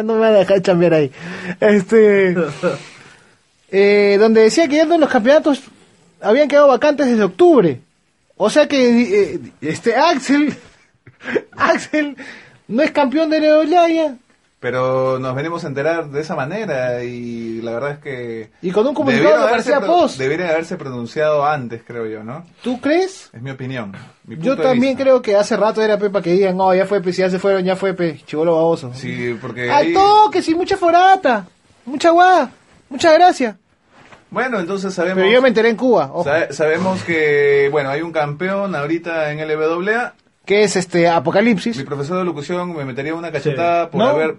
No me va a dejar chambear ahí. Este. eh, donde decía que ya los campeonatos habían quedado vacantes desde octubre. O sea que eh, este Axel. [LAUGHS] Axel no es campeón de LWA. Pero nos venimos a enterar de esa manera y la verdad es que... Y con un comunicado pro- post. Deberían haberse pronunciado antes, creo yo, ¿no? ¿Tú crees? Es mi opinión. mi Yo de también vista. creo que hace rato era Pepa que digan, no, ya fue, pues, ya se fueron, ya fue, pe, chivolo baboso. Sí, porque... Al ahí- toque, sí, mucha forata, mucha guada, muchas gracias. Bueno, entonces sabemos... Pero yo me enteré en Cuba, ojo, Sabe- sabemos que, bueno, hay un campeón ahorita en LWA. que es este Apocalipsis. Mi profesor de locución me metería una cachetada por ¿No? haber...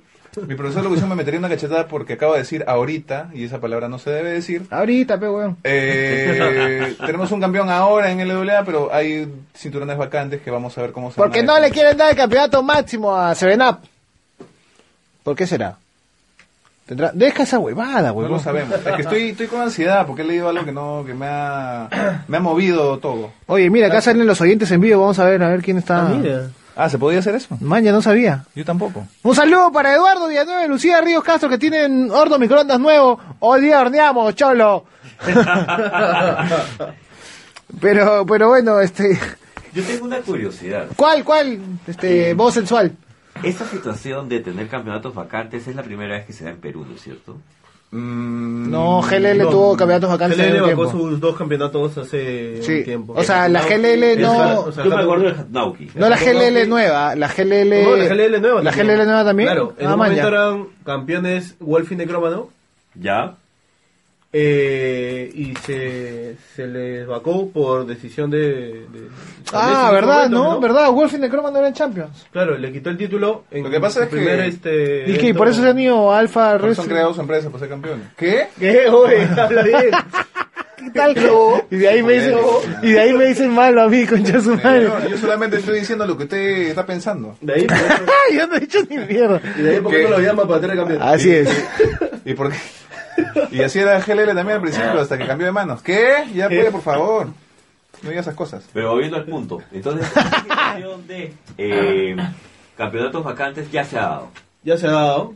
Mi profesor de locución me metería una cachetada porque acaba de decir ahorita, y esa palabra no se debe decir. Ahorita, pe, weón. Eh, [LAUGHS] tenemos un campeón ahora en LWA, pero hay cinturones vacantes que vamos a ver cómo se Porque no le quieren dar el campeonato máximo a Seven Up. ¿Por qué será? Tendrá... Deja esa huevada, No huevón. lo sabemos. Es que estoy, estoy con ansiedad porque he leído algo que no que me ha, me ha movido todo. Oye, mira, acá salen los oyentes en vivo, vamos a ver, a ver quién está. Ah, mira. Ah, ¿se podía hacer eso? Man, ya no sabía. Yo tampoco. Un saludo para Eduardo Villanueva y Lucía Ríos Castro que tienen horno microondas nuevo. Hoy día horneamos, cholo. [LAUGHS] pero, pero bueno, este, Yo tengo una curiosidad. ¿cuál, cuál? Este, voz sensual. Esta situación de tener campeonatos vacantes es la primera vez que se da en Perú, ¿no es cierto? Mm, No, GLL No, tuvo campeonatos vacantes en GLL vacó sus dos campeonatos hace Sí. un tiempo. O sea, la GLL no- o sea, Yo me la- acuerdo de Nauki. No la GLL Nauki. nueva, la GLL... No, la GLL nueva. ¿La también. GLL nueva también? Claro, en Ah, un man, momento ya. eran campeones Wolf y Necrómano. ¿Ya? Eh, y se, se les vacó por decisión de... de- Ah, de- ¿verdad? ¿No? ¿Verdad? Wolf y Necroman no eran champions. Claro, le quitó el título en Lo que pasa es que- este, Y que por eso se han ido Alfa Por eso han Wrestling. creado su empresa para ser campeones. ¿Qué? ¿Qué? Oye, [LAUGHS] habla bien. ¿Qué tal? Y de ahí me dicen, y de ahí me dicen malo a mí, concha su madre. Yo solamente estoy diciendo lo que usted está pensando. De ahí, [LAUGHS] Yo no he dicho ni mierda. y de ahí ¿por qué no lo llama para tener campeón? Así es. ¿Y por qué? Y así era GLL también al principio, hasta que cambió de manos. ¿Qué? Ya puede, por favor. No digas esas cosas. Pero volviendo al punto. Entonces, la situación de eh, campeonatos vacantes ya se ha dado. Ya se ha dado.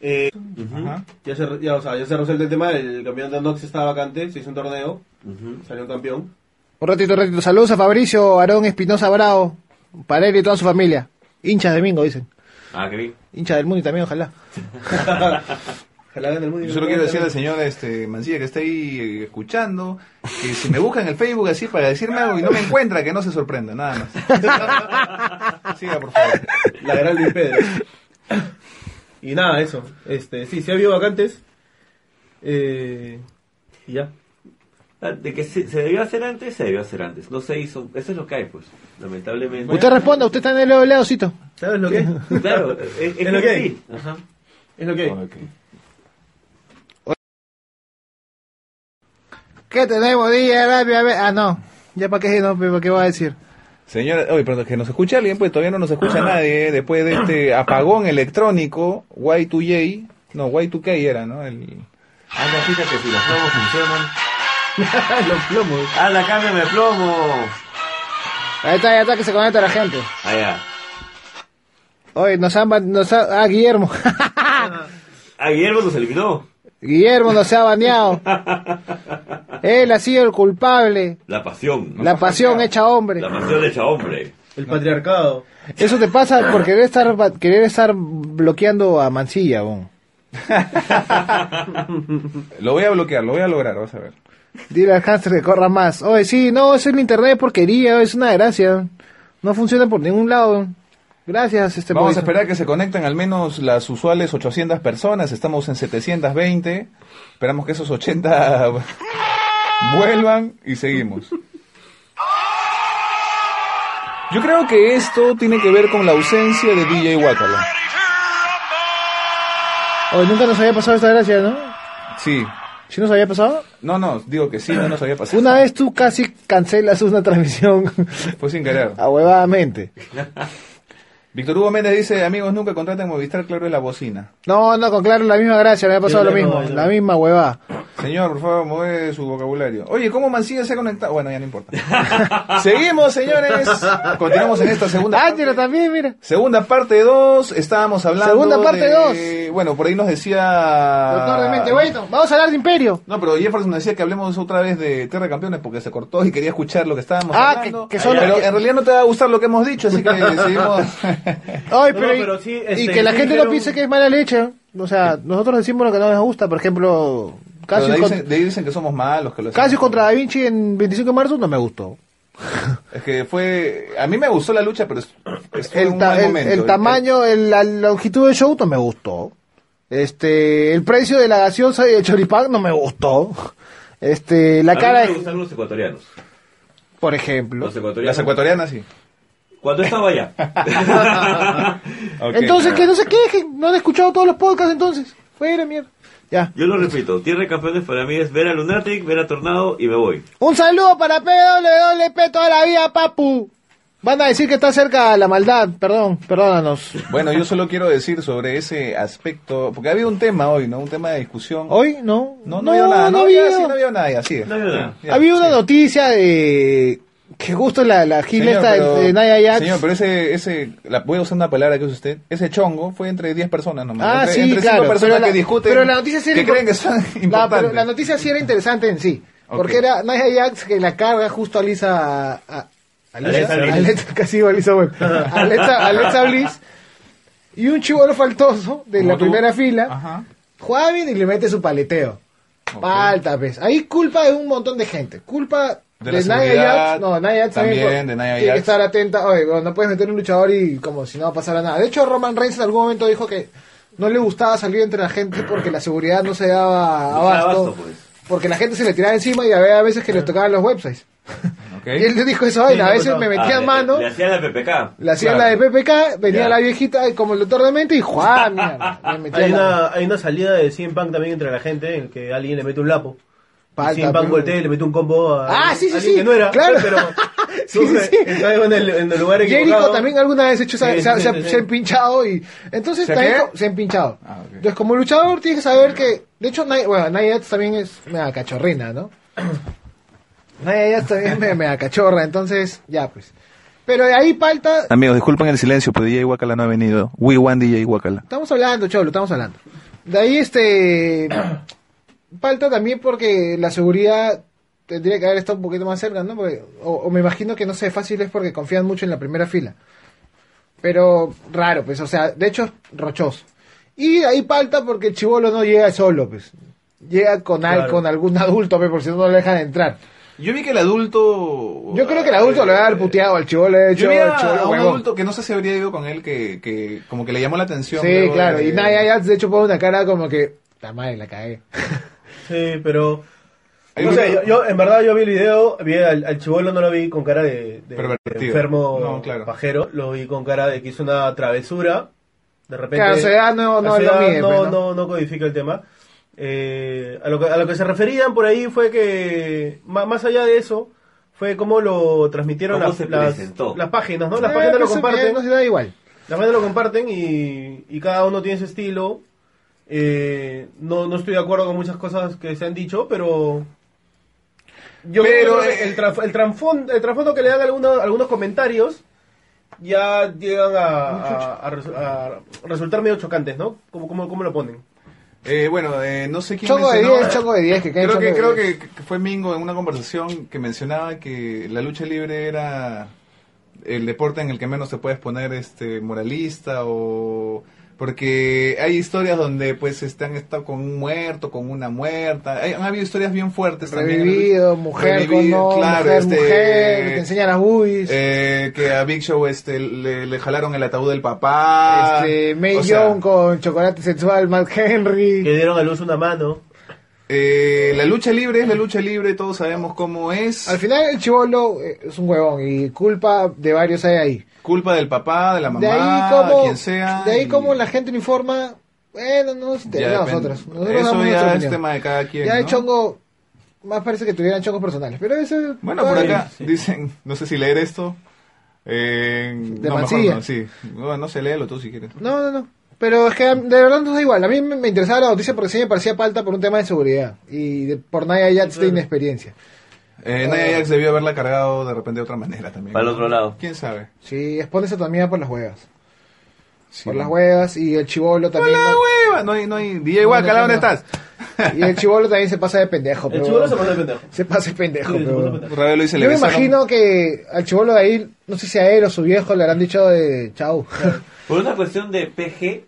Eh, Ajá. ya, se, ya, o sea, ya se resuelve el tema. El campeonato de Nox estaba vacante. Se hizo un torneo. Salió campeón. Un ratito, un ratito. Saludos a Fabricio Aarón Espinosa Bravo, para él y toda su familia. Hinchas de Mingo, dicen. Ah, qué bien. Hincha del mundo y también, ojalá. [LAUGHS] Ojalá gane el mundo. Yo solo quiero decirle al señor este, Mancilla que está ahí escuchando que si me busca en el Facebook así para decirme algo y no me encuentra, que no se sorprenda, nada más. [LAUGHS] Siga, por favor. La gran Luis Pedro. Y nada, eso. Este, sí, se ha habido vacantes. Eh, y ya. Ah, De que se, se debió hacer antes, se debió hacer antes. No se hizo. Eso es lo que hay, pues. Lamentablemente. Usted responda, usted está en el lado leocito. ¿Sabes lo que es? Claro, es, Es lo que hay. sí. Ajá. Es lo que hay. ¿Qué tenemos día. Ah, no. Ya para qué, no, para qué voy a decir. Señora, oye, pero que nos escuche alguien, pues todavía no nos escucha nadie, eh, después de este apagón electrónico, Y2J, no, Y2K era, ¿no? El... Anda, fíjate si los plomos funcionan. [LAUGHS] Los plomos. Anda, cámbiame el plomo. Ahí está, ya está que se conecta la gente. Allá. Oye, nos han, nos ha- ah, Guillermo. [LAUGHS] Ah, Guillermo nos eliminó. Guillermo nos ha baneado. [LAUGHS] Él ha sido el culpable. La pasión. La pasión hecha hombre. La pasión hecha hombre. El patriarcado. Eso te pasa por querer estar, querer estar bloqueando a Mancilla, bon. [LAUGHS] Lo voy a bloquear, lo voy a lograr, vas a ver. Dile al hámster que corra más. Oye, sí, no, eso es el internet porquería, es una desgracia. No funciona por ningún lado. Gracias, este Vamos a esperar que se conecten al menos las usuales 800 personas, estamos en 720, esperamos que esos 80 [LAUGHS] vuelvan y seguimos. Yo creo que esto tiene que ver con la ausencia de DJ Wakala. Oye, nunca nos había pasado esta gracia, ¿no? Sí. ¿Sí nos había pasado? No, no, digo que sí, no nos había pasado. Una vez tú casi cancelas una transmisión Fue sin querer. [LAUGHS] ahuevadamente. Víctor Hugo Méndez dice, amigos, nunca contraten Movistar, claro, es la bocina. No, no, con claro, la misma gracia, me ha pasado lo no, mismo, la misma huevada. Señor, por favor, mueve su vocabulario. Oye, ¿cómo Mancilla se ha conectado? Bueno, ya no importa. [LAUGHS] Seguimos, señores. Continuamos en esta segunda Ángela también, mira. Segunda parte 2, estábamos hablando Segunda parte de... Bueno, por ahí nos decía... Doctor Demente, bueno, vamos a hablar de Imperio. No, pero Jefferson nos decía que hablemos otra vez de Tierra de Campeones porque se cortó y quería escuchar lo que estábamos Ah, hablando. que- que solo- pero que- en realidad no te va a gustar lo que hemos dicho, así que [LAUGHS] seguimos... [LAUGHS] Ay, No, pero, no, y- pero sí, y este, que la sí gente no piense que es mala leche. O sea, nosotros decimos lo que no nos gusta. Por ejemplo, Casius, de, ahí con- dicen, de ahí dicen que somos malos, que lo contra Da Vinci en 25 de marzo no me gustó. Es que fue... A mí me gustó la lucha, pero es, El, un ta- el- tamaño, el- la longitud del show no me gustó. Este, el precio de la gaseosa y el choripán no me gustó. Este, la A mí cara, me de- gustan los ecuatorianos. por ejemplo. Los ecuatorianos. Las ecuatorianas sí. Cuando estaba allá. [LAUGHS] Entonces, que no se quejen. No han escuchado todos los podcasts entonces. Fuera, mierda. Ya. Yo lo repito, Tierra de Campeones para mí es ver a Lunatic, ver a Tornado y me voy. Un saludo para PWP toda la vida, papu. Van a decir que está cerca la maldad. Perdón, perdónanos. Bueno, yo solo quiero decir sobre ese aspecto, porque había un tema hoy, ¿no? Un tema de discusión. ¿Hoy? No. No, no, había nada. No, había. sí, no había nada, ya, sigue. No había nada. Ya, Había una noticia de... Que justo la, la gil Señor, esta de- pero- de Naya Jax. Señor, pero ese, ese, la, voy a usar una palabra que usa usted, ese chongo fue entre 10 personas nomás. Ah, entre, sí, entre claro. cinco personas pero que la, discuten, pero la noticia sí era que creen que son [LAUGHS] La, importantes. pero la noticia sí era interesante en sí. Ok. Porque era Naya Jax que la carga justo a Lisa... A, a- Alexa Bliss. Alexa- casi digo Lisa, bueno. [LAUGHS] Alexa, Alexa Bliss. Y un chivolo faltoso de la tú. primera fila. Ajá. Juega bien y le mete su paleteo. Falta, pues. Ahí culpa de un montón de gente. Culpa De de, seguridad, Jax. No, Nia Jax también, por- de Nia Tiene que Jax. estar atenta. Oye, bueno, no puedes meter un luchador y como si no pasara nada. De hecho, Roman Reigns en algún momento dijo que no le gustaba salir entre la gente porque la seguridad no se daba abasto. abasto, pues. Porque la gente se le tiraba encima y había veces que les tocaban los websites. [LAUGHS] Y él le dijo eso, oye, Sí, a veces acuerdo. me Ah, metían le- mano. Le hacían la PPK. Le hacían Claro. la de PPK, venía la viejita como el doctor de mente y ¡juá! Mierda, me [LAUGHS] metía Hay la- una, hay una salida de CM Punk también entre la gente en que alguien le mete un lapo. Palta, Sin Pan voltea y le mete un combo a Ah, sí, sí, sí, que no era. claro. Pero [LAUGHS] Sí, sí, sí. estás en el, en el lugar Jericho también alguna vez hecho se, se se ha empinchado y entonces ¿Se también qué? se ha empinchado. Ah. Entonces como luchador tienes que saber que de hecho Nia- bueno, Nia también es mega cachorrina, ¿no? [CLEARS THROAT] Nia también es mega, mega cachorra, entonces ya pues. Pero de ahí palta Amigos, disculpen el silencio, pero DJ Wakala no ha venido. We want DJ Wakala. Estamos hablando, Cholo, estamos hablando. De ahí, este. Falta también porque la seguridad tendría que haber estado un poquito más cerca, ¿no? Porque- o, o me imagino que no sé, fácil es porque confían mucho en la primera fila. Pero raro, pues, o sea, de hecho, rochoso. Y ahí falta porque el chivolo no llega solo, pues. Llega con, al- con algún adulto, pues, por si no no lo dejan entrar. Yo vi que el adulto... Yo creo que el adulto le va a haber puteado al chivolo, de hecho, Yo vi a, el chibolo a un adulto que no sé si habría ido con él, que, que como que le llamó la atención. Sí, luego claro, y Naya de hecho, pone una cara como que. La madre, la cagué. [LAUGHS] Sí, pero... No sé, yo, yo, en verdad yo vi el video, vi al, al chivolo, no lo vi con cara de, de- Pervertido. de enfermo No, claro. pajero, lo vi con cara de que hizo una travesura. De repente. Claro, no- no mide, no, pues, ¿no? no, no codifica el tema. Eh, a, lo que, a lo que se referían por ahí fue que, ma- más allá de eso, fue cómo lo transmitieron ¿Cómo las, las, páginas, ¿no? Las Eh, páginas lo comparten. que No se da igual. Las bandas lo comparten y, y cada uno tiene su estilo. Eh, no, no estoy de acuerdo con muchas cosas que se han dicho, pero... Yo Pero, creo que eh, el, traf- el, trasfondo, el trasfondo que le dan algunos, algunos comentarios ya llegan a, a- a resu- a resultar medio chocantes, ¿no? ¿Cómo, cómo, cómo lo ponen? Eh, bueno, eh, no sé quién Chongo de mencionó- 10, chongo de 10, que cae Creo que, creo de 10. que, que fue Mingo en una conversación que mencionaba que la lucha libre era el deporte en el que menos te puedes poner este moralista o porque hay historias donde pues están estado con un muerto, con una muerta, hay, han habido historias bien fuertes también en la lucha. Revivido, mujer con Revivido, no, claro, mujer, este, mujer, que te enseña las boobies. eh, que a Big Show este le, le jalaron el ataúd del papá, este, May o sea, Young con chocolate sexual, Mark Henry. Que dieron a luz una mano. eh, la lucha libre es la lucha libre, todos sabemos cómo es. Al final el chivolo eh, es un huevón y culpa de varios hay ahí. Culpa del papá, de la mamá, De ahí como, quien sea. de ahí y como la gente uniforma, bueno, no nos interesa a nosotros. Nosotros Eso ya es tema de cada quien. Ya el ¿no? chongo, más parece que tuvieran chongos personales, pero eso... Bueno, por acá dicen, no sé si leer esto. Eh, De no, mejor Mansilla. no, sí. No, no sé, léelo tú si quieres. No, no, no. Pero es que de verdad no da igual. A mí me, interesaba la noticia porque sí me parecía falta por un tema de seguridad y de, por Naya Jax de inexperiencia. Eh, Nia Jax debió haberla cargado de repente de otra manera también. Para el otro lado. ¿Quién sabe? Sí, expónese también por las huevas. Sí. Por las huevas y el chivolo también. ¡Hola, ¿no? hueva! No hay, no hay... DJ Guacala, no, ¿dónde no. estás? Y el chivolo también se pasa de pendejo. El pero- chivolo se pone de pendejo. Se pasa de pendejo. Sí, se pero- pasa de pendejo. Le Yo me besaron- imagino que al chivolo de ahí, no sé si a él o su viejo le habrán dicho de chau. [LAUGHS] Por una cuestión de PG,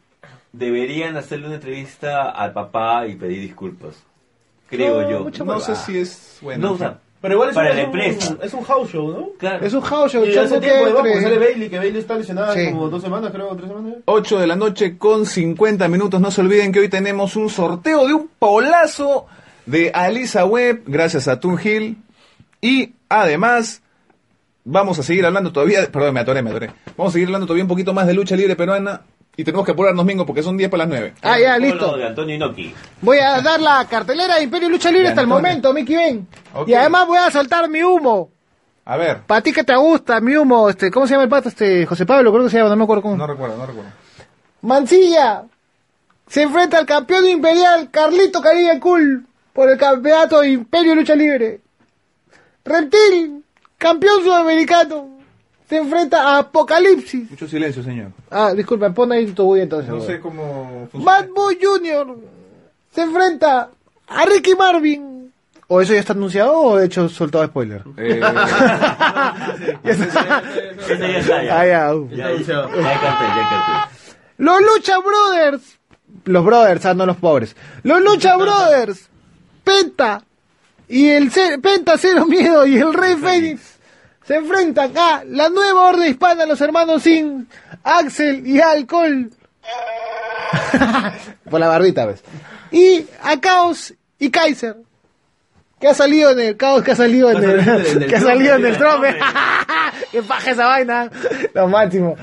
deberían hacerle una entrevista al papá y pedir disculpas. Creo No, yo. No sé si es bueno. No, o sea, Pero igual es, Para un, la es un- empresa. es un house show, ¿no? claro. Es un house show. Y hace que tiempo de entre- porque sale Bailey, que Bailey está lesionada Sí. como dos semanas, creo, tres semanas. 8 de la noche con 50 minutos. No se olviden que hoy tenemos un sorteo de un polazo de Alisa Webb, gracias a Toon Hill. Y además, vamos a seguir hablando todavía. Perdón, me atoré, me atoré. Vamos a seguir hablando todavía un poquito más de lucha libre peruana. Y tenemos que apurarnos, Mingo, porque son 10 para las 9. Ah, ya, listo. de Antonio Inoki. Voy a dar la cartelera de Imperio Lucha Libre hasta el momento, Mickey Ben. Ok. Y además voy a soltar mi humo. A ver, Para ti que te gusta, mi humo, este, ¿cómo se llama el pato? Este, José Pablo, creo que se llama, no me acuerdo cómo. no recuerdo, no recuerdo. Mancilla se enfrenta al campeón imperial Carlito Caribe Cool por el campeonato de Imperio Lucha Libre. Reptil, campeón sudamericano, se enfrenta a Apocalipsis. Mucho silencio, señor. Ah, disculpa, pon ahí tu bulla entonces. No sé cómo funciona. Bad Boy Jr. se enfrenta a Ricky Marvin. ¿O eso ya está anunciado o de hecho soltado spoiler? [LAUGHS] Eh, Ese [LAUGHS] ya está, ya. Ah, ya, uh. Ya, ya, ya ya. Los Lucha Brothers. Los Brothers, ah, no los pobres. Los Lucha Brothers. Penta. Y el Penta Cero Miedo y el Rey Fénix. Se enfrentan a la nueva orden hispana, los hermanos Sin, Axel y Alcohol. [LAUGHS] Por la barbita, ¿ves? Y a Caos y Kaiser. Que ha salido en el Caos, que ha salido en Que ha el, que ha salido en el trompe. [LAUGHS] que paja [LAUGHS] esa vaina. Lo máximo.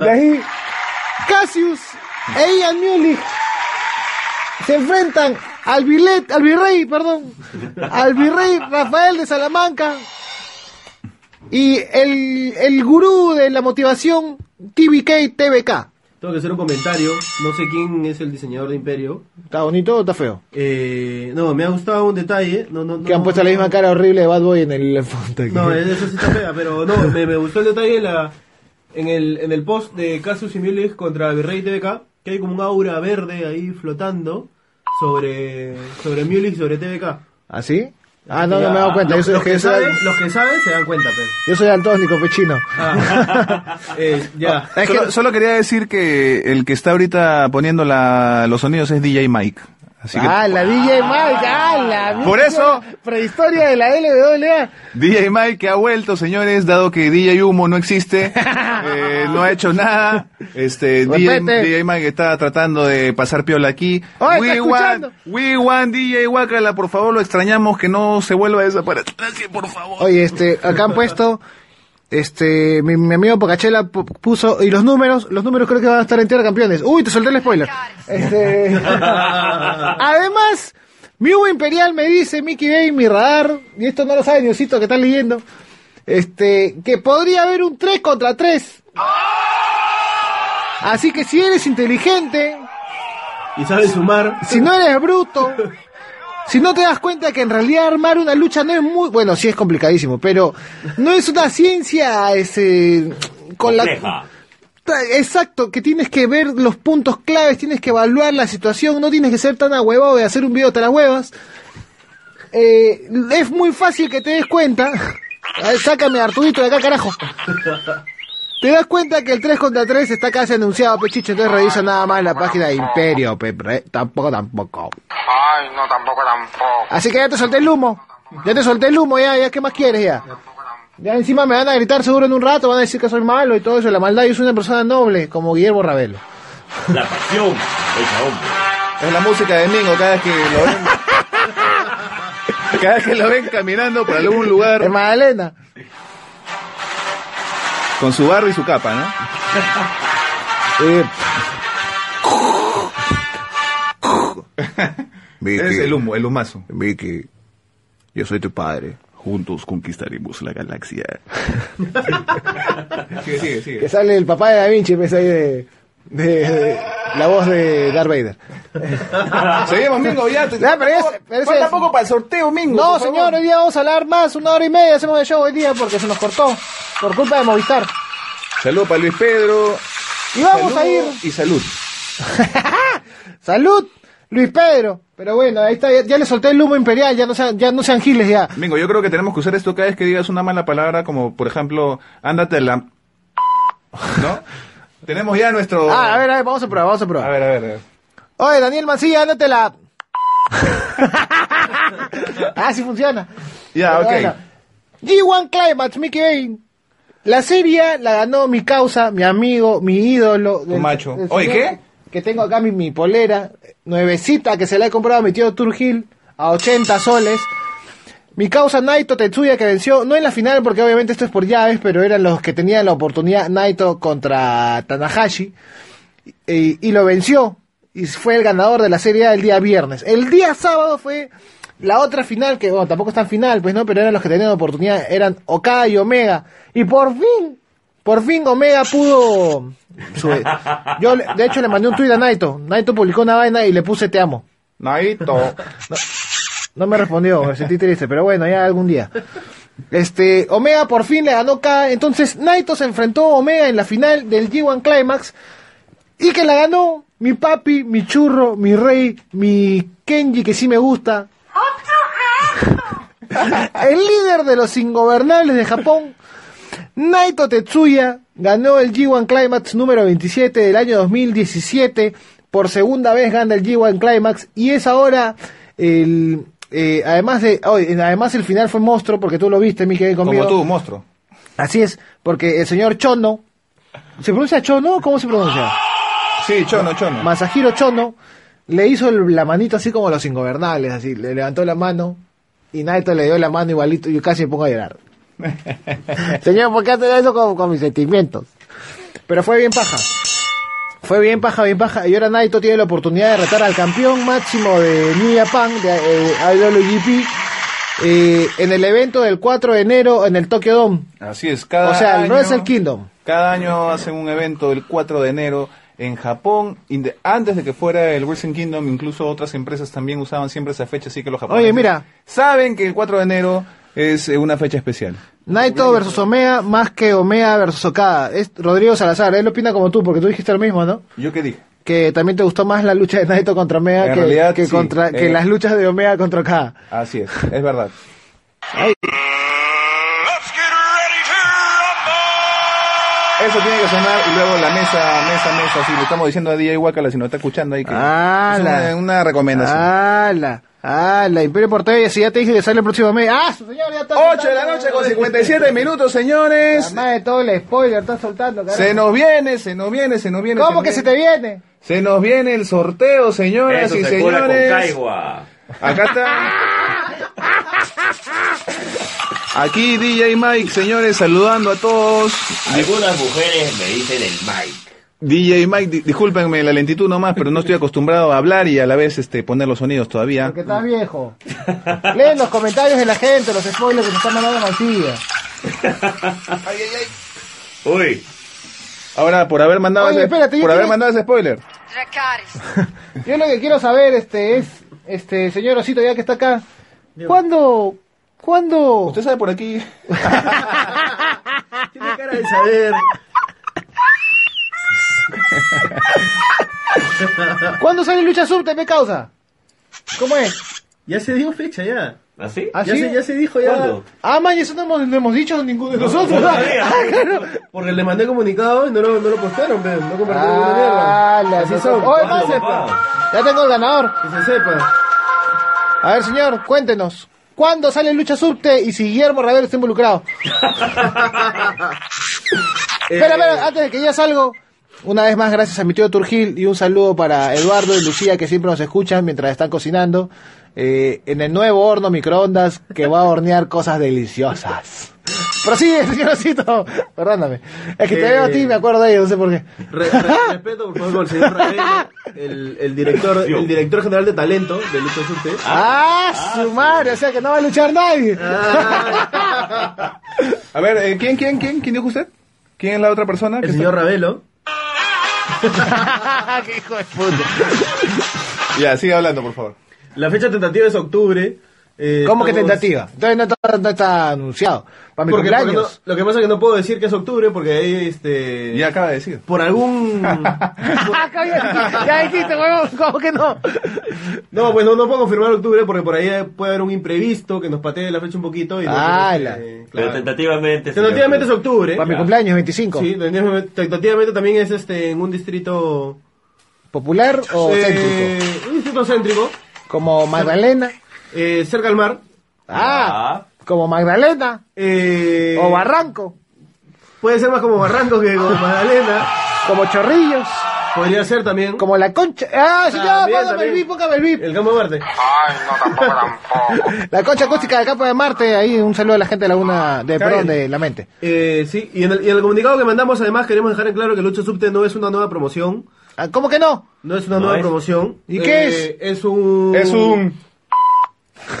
De ahí, Cassius e Ian Mulich se enfrentan al, virle- al virrey, perdón, al virrey Rafael de Salamanca y el, el gurú de la motivación TBK TBK. Tengo que hacer un comentario. No sé quién es el diseñador de Imperio. ¿Está bonito o está feo? Eh, no, me ha gustado un detalle. No, no, no, Que han puesto la misma cara horrible de Bad Boy en el fondo. No, eso sí está fea, pero no, me, me gustó el detalle en, la, en, el, en el post de Casus y Mullis contra Virrey TVK, que hay como un aura verde ahí flotando sobre, sobre Mullis y sobre TVK. ¿Ah, sí? Ah, no, no me he dado cuenta. Yo Los, soy, los que saben, los que saben se dan cuenta, pues. yo soy altónico, pechino. Ah, [LAUGHS] eh, ya. Es que solo quería decir que el que está ahorita poniendo la, los sonidos es DJ Mike. Así que Ah, la DJ Mike, ah, la Por eso- Prehistoria de la LWA. DJ Mike que ha vuelto, señores, dado que DJ Humo no existe, [LAUGHS] eh, no ha hecho nada. Este, DJ, Mike está tratando de pasar piola aquí. Oye, we está want, we want DJ Wakala, por favor, lo extrañamos que no se vuelva a desaparecer. Por favor. Oye, este, acá han puesto, este, mi, mi amigo Pocachela pu- puso, y los números, los números creo que van a estar en Tierra Campeones. Uy, te solté el spoiler. Este, [LAUGHS] además, mi Uva Imperial me dice, Mickey Bay, mi radar, y esto no lo sabe Diosito que está leyendo, este, que podría haber un 3 contra 3. Así que si eres inteligente, Y saben sumar. si no eres bruto, [LAUGHS] si no te das cuenta que en realidad armar una lucha no es muy, bueno, sí es complicadísimo, pero no es una ciencia ese, con la Compleja. Ta- Exacto, que tienes que ver los puntos claves, tienes que evaluar la situación, no tienes que ser tan ahuevado de hacer un video de las huevas. Eh, es muy fácil que te des cuenta. A ver, sácame a Arturito de acá, carajo. Te das cuenta que el 3 contra 3 está casi anunciado, pechicho, entonces revisa nada más la página de Imperio, pe, re- tampoco, tampoco. Ay, no, tampoco, tampoco. Así que ya te solté el humo. Ya te solté el humo, ya, ya, ¿qué más quieres ya? Ya encima me van a gritar seguro en un rato, van a decir que soy malo y todo eso, la maldad, yo soy una persona noble, como Guillermo Ravelo. La pasión hecha hombre. Es la música de Mingo cada vez que lo ven. [LAUGHS] cada vez que lo ven caminando por algún Es lugar Magdalena. Con su barro y su capa, ¿no? Eh, Es el humo, el humazo. Vicky, yo soy tu padre. Juntos conquistaremos la galaxia. [LAUGHS] Sigue, sigue, Que sigue. sale el papá de Da Vinci, pues ahí de, de, de- la voz de Darth Vader. [LAUGHS] Seguimos, Mingo, ya. te- pero ese- pero Falta es- poco para el sorteo, Mingo. No, favor. señor, hoy día vamos a hablar más, una hora y media hacemos de show hoy día porque se nos cortó por culpa de Movistar. Saludos para Luis Pedro. Y vamos a ir. Y salud. [LAUGHS] Salud, Luis Pedro. Pero bueno, ahí está, ya, ya le solté el humo imperial, ya no sean, ya no sean giles ya. Mingo, yo creo que tenemos que usar esto cada vez que digas una mala palabra, como por ejemplo, ándate la. ¿No? [LAUGHS] tenemos ya nuestro. Ah, a ver, a ver, vamos a probar, vamos a probar. A ver, a ver. a ver. Oye, Daniel Mancilla, ándate la. [LAUGHS] ah, sí funciona. Ya, Pero ok. bueno. G1 Climax, Mickey Bane. La serie la ganó mi causa, mi amigo, mi ídolo. del- macho. del Oye, ¿qué? Que tengo acá mi, mi polera, nuevecita, que se la he comprado a mi tío Turgil a 80 soles. Mi causa Naito Tetsuya que venció, no en la final porque obviamente esto es por llaves, pero eran los que tenían la oportunidad Naito contra Tanahashi y, y lo venció y fue el ganador de la Serie A el día viernes. El día sábado fue la otra final que bueno, tampoco es tan final, pues no, pero eran los que tenían oportunidad, eran Okada y Omega y por fin por fin Omega pudo sube- Yo de hecho le mandé un tweet a Naito. Naito publicó una vaina y le puse te amo. Naito. No me respondió, me sentí triste, pero bueno, ya algún día. Este, Omega por fin le ganó K. Entonces, Naito se enfrentó a Omega en la final del G1 Climax. Y que la ganó mi papi, mi churro, mi rey, mi Kenji, que sí me gusta. [LAUGHS] El líder de los ingobernables de Japón, Naito Tetsuya, ganó el G1 Climax número 27 del año 2017. Por segunda vez gana el G1 Climax y es ahora el... eh, además de, oh, además el final fue monstruo porque tú lo viste, mi querido conmigo. Como tú, monstruo. Así es, porque el señor Chono, ¿se pronuncia Chono? ¿Cómo se pronuncia? Sí, chono, chono. Masahiro Chono le hizo el- la manito así como los ingobernables, así, le levantó la mano y Naito le dio la mano igualito y yo casi me pongo a llorar. [LAUGHS] Señor, ¿por qué hace eso con, con mis sentimientos? Pero fue bien paja. Fue bien paja, bien paja. Y ahora Naito tiene la oportunidad de retar al campeón máximo de New Japan, de eh, IWGP, eh, en el evento del 4 de enero en el Tokyo Dome. Así es, cada O sea, el año, Wrestle Kingdom. Cada año hacen un evento el 4 de enero en Japón. Antes de que fuera el Wrestling Kingdom, incluso otras empresas también usaban siempre esa fecha, así que los japoneses Oye, mira. saben que el 4 de enero es eh, una fecha especial. Naito versus Omea más que Omea versus Okada. Es Rodrigo Salazar, él opina como tú, porque tú dijiste lo mismo, ¿no? ¿Yo qué dije? Que también te gustó más la lucha de Naito contra Omea En que, realidad, que sí. contra, que Eh. las luchas de Omea contra Okada. Así es, es verdad. Let's get ready to rumble. Eso tiene que sonar y luego la mesa, mesa, mesa, sí, le estamos diciendo a DJ Wakala si nos está escuchando ahí que Ah, es la- una, una recomendación. ¡Hala! ¡Hala! Imperio Portella, si ya te dije que sale el próximo mes. ¡Ah, su señor! Ya está 8 de la noche con 57 minutos, señores. Más de todo el spoiler, está soltando, carajo. Se nos viene, se nos viene, se nos viene. ¿Cómo que se te viene? Se nos viene el sorteo, señoras Eso y se cura con señores. caigua. Acá está. Aquí DJ Mike, señores, saludando a todos. Algunas mujeres me dicen el Mike. DJ Mike, di- discúlpenme la lentitud nomás, pero no estoy acostumbrado a hablar y a la vez este poner los sonidos todavía. Porque estás viejo. Leen los comentarios de la gente, los spoilers que te están mandando Mancilla. Uy, Ahora, por haber mandado, Oye, ese, espérate, por haber quiero- mandado ese spoiler. [LAUGHS] Yo lo que quiero saber, este, es, este, señor Osito, ya que está acá, ¿cuándo, cuándo, Usted sabe por aquí. [LAUGHS] Tiene cara de saber. [LAUGHS] cuándo sale Lucha Subte, me causa? ¿Cómo es? Ya se dio fecha ya. ¿así? ¿Ah, Ya sí? se, ya se dijo ya. ¿Cuándo? Ah, man, eso no hemos, no hemos dicho ninguno de nosotros. [LAUGHS] Ah, claro. Porque le mandé comunicado y no lo, no lo postearon, pero no compartieron ninguna mierda. Ah, la Así son. Ya tengo el ganador. Que se sepa. A ver, señor, cuéntenos. ¿Cuándo sale Lucha Subte y si Guillermo Ravelo está involucrado? [LAUGHS] Espera, espera, antes de que ya salgo, una vez más gracias a mi tío Turgil y un saludo para Eduardo y Lucía que siempre nos escuchan mientras están cocinando eh, en el nuevo horno microondas que va a hornear cosas deliciosas. Prosigue, señorcito. Perdóname. Es que te Eh, veo a ti y me acuerdo de ellos, no sé por qué. Re- re- respeto, por favor, al señor Ravelo, el, el, director, el director general de talento de Lucha Subte. ¡Ah, su madre! O sea que no va a luchar nadie. Ah, [LAUGHS] A ver, eh, ¿quién, quién, quién? ¿Quién dijo usted? ¿Quién es la otra persona? el está- señor Ravelo. [LAUGHS] ¡Qué hijo de puta! Ya, sigue hablando, por favor. La fecha tentativa es octubre. Eh, ¿Cómo que estamos- tentativa? Entonces no está, no está anunciado. Para mi Porque, porque cumpleaños. no- lo que pasa es que no puedo decir que es octubre porque ahí, este... Ya acaba de decir. Por algún... [LAUGHS] ya dijiste, huevón, ¿cómo que no? No, pues no, no puedo confirmar octubre porque por ahí puede haber un imprevisto que nos patee la fecha un poquito. Y no Ah, la- que- Pero tentativamente. señor. Tentativamente es octubre. Para mi cumpleaños, 25. Sí, tentativamente, tentativamente también es este en un distrito... ¿Popular o eh, céntrico? Un distrito céntrico, Como Magdalena. Eh, cerca al mar. Ah, como Magdalena. Eh, O Barranco. Puede ser más como Barranco que como [LAUGHS] Magdalena. Como Chorrillos. Podría ser también. Como La Concha. Ah, señor, póngame el. VIP, póngame el VIP. El campo de Marte. Ay, no, tampoco, tampoco. [LAUGHS] La Concha Acústica del Campo de Marte. Ahí un saludo a la gente de Laguna, de, perdón, de La Mente. Eh, sí, y en, el, y en el comunicado que mandamos además queremos dejar en claro que Lucha Subte no es una nueva promoción. Ah, ¿Cómo que no? No es una No nueva es. promoción. ¿Y qué Eh, Es un... Es un...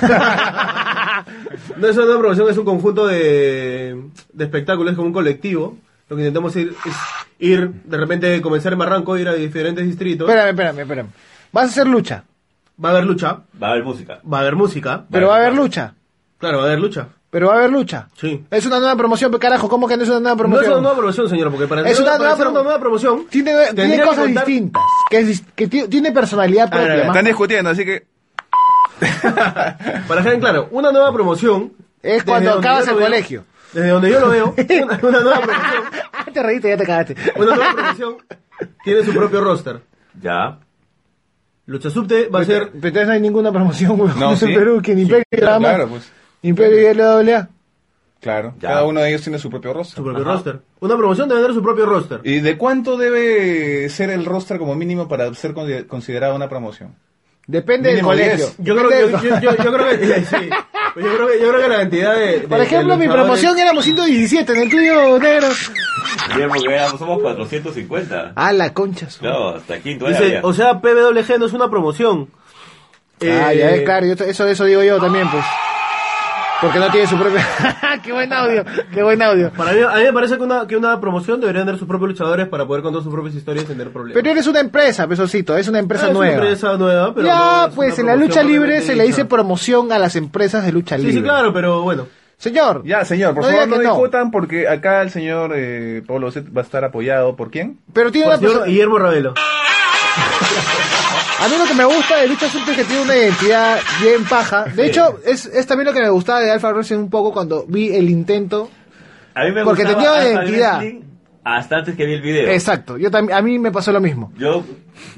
[LAUGHS] No es una nueva promoción, es un conjunto de, de espectáculos, es como un colectivo. Lo que intentamos ir, es ir, de repente, comenzar en Barranco, ir a diferentes distritos. Espérame, espérame, espérame. Vas a hacer lucha. Va a haber lucha, Va a haber música. va a haber música. Pero va a haber lucha. Claro, va a haber lucha. Pero va a haber lucha. Sí. Es una nueva promoción, pero carajo, ¿cómo que no es una nueva No es promoción? una nueva promoción, señor, porque para, Es una para nueva ser promo- una nueva promoción... Tiene, cosas contar- distintas, que, es tiene personalidad propia. ver, más. Están discutiendo, así que... [LAUGHS] Para dejar en claro, una nueva promoción... Es cuando acabas el veo- colegio. Desde donde yo lo veo, [LAUGHS] una, una nueva promoción... [LAUGHS] te reíste, ya te cagaste. Una nueva promoción tiene su propio roster. Ya. Lucha Subte va a ser... Pero entonces no hay ninguna promoción, weón, No, en sí. Perú, que ni Imperio y Drama, Claro, pues. Imperio y LWA. Claro. Ya. Cada uno de ellos tiene su propio roster. Su propio roster. Una promoción debe tener su propio roster. ¿Y de cuánto debe ser el roster como mínimo para ser con- considerada una promoción? Depende del colegio. 10. Yo creo, yo, yo, yo, yo creo que sí. Yo creo que yo creo que la cantidad de, de- Por ejemplo, de mi promoción éramos 117, en el tuyo, negro. Guillermo, que éramos- somos 450. Ah, la concha. su- Claro, hasta quinto Dice, o sea, PWG no es una promoción. Ah, Eh, ya es claro, yo- eso, eso digo yo también, pues. Porque no tiene su propia. [LAUGHS] ¡Qué buen audio! ¡Qué buen audio! Para mí, a mí me parece que una, que una promoción debería tener sus propios luchadores para poder contar sus propias historias y tener problemas. Pero eres una empresa, pesocito, es una empresa Ah, es nueva. Una empresa nueva, pero ya, no pues en la lucha libre se le dice promoción a las empresas de lucha Sí, libre. sí, claro, pero bueno. Señor. Ya, señor, por No favor no discutan porque acá el señor eh, Pablo Zet va a estar apoyado por quién? Pero tiene Por una señor persona- Guillermo Ravelo. [LAUGHS] A mí lo que me gusta de Lucha Super es que tiene una identidad bien paja. De hecho, es, es también lo que me gustaba de Alpha Wrestling un poco cuando vi el intento. A mí me porque gustaba tenía Alpha identidad. Hasta antes que vi el video. Exacto, yo también, a mí me pasó lo mismo. Yo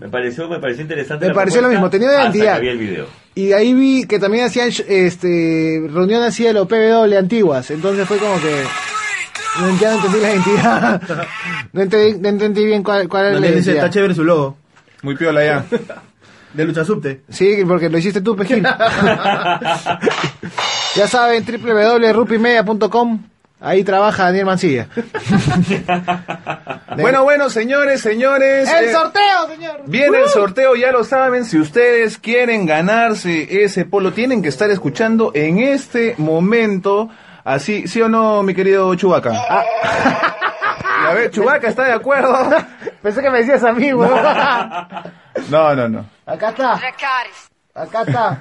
me pareció, me pareció interesante. Me la pareció lo mismo, tenía identidad. Hasta que vi el video. Y ahí vi que también hacían este reuniones así de los PW antiguas. Entonces fue como que no, ya no entendí la identidad. [LAUGHS] no, entendí, no entendí bien cuál, cuál era la dice, está identidad. chévere su logo. Muy piola ya. De lucha subte. Sí, porque lo hiciste tú, Pejil. ya saben, www.rupimedia.com. Ahí trabaja Daniel Mancilla. [LAUGHS] bueno, bueno, señores, señores. ¡El eh, sorteo, señor! Viene el sorteo, ya lo saben. Si ustedes quieren ganarse ese polo, tienen que estar escuchando en este momento. Así, ¿sí o no, mi querido Chubaca? [LAUGHS] A ver, Chubaca está de acuerdo. [LAUGHS] Pensé que me decías a mí, weón. [LAUGHS] No, no, no. Acá está. Acá está.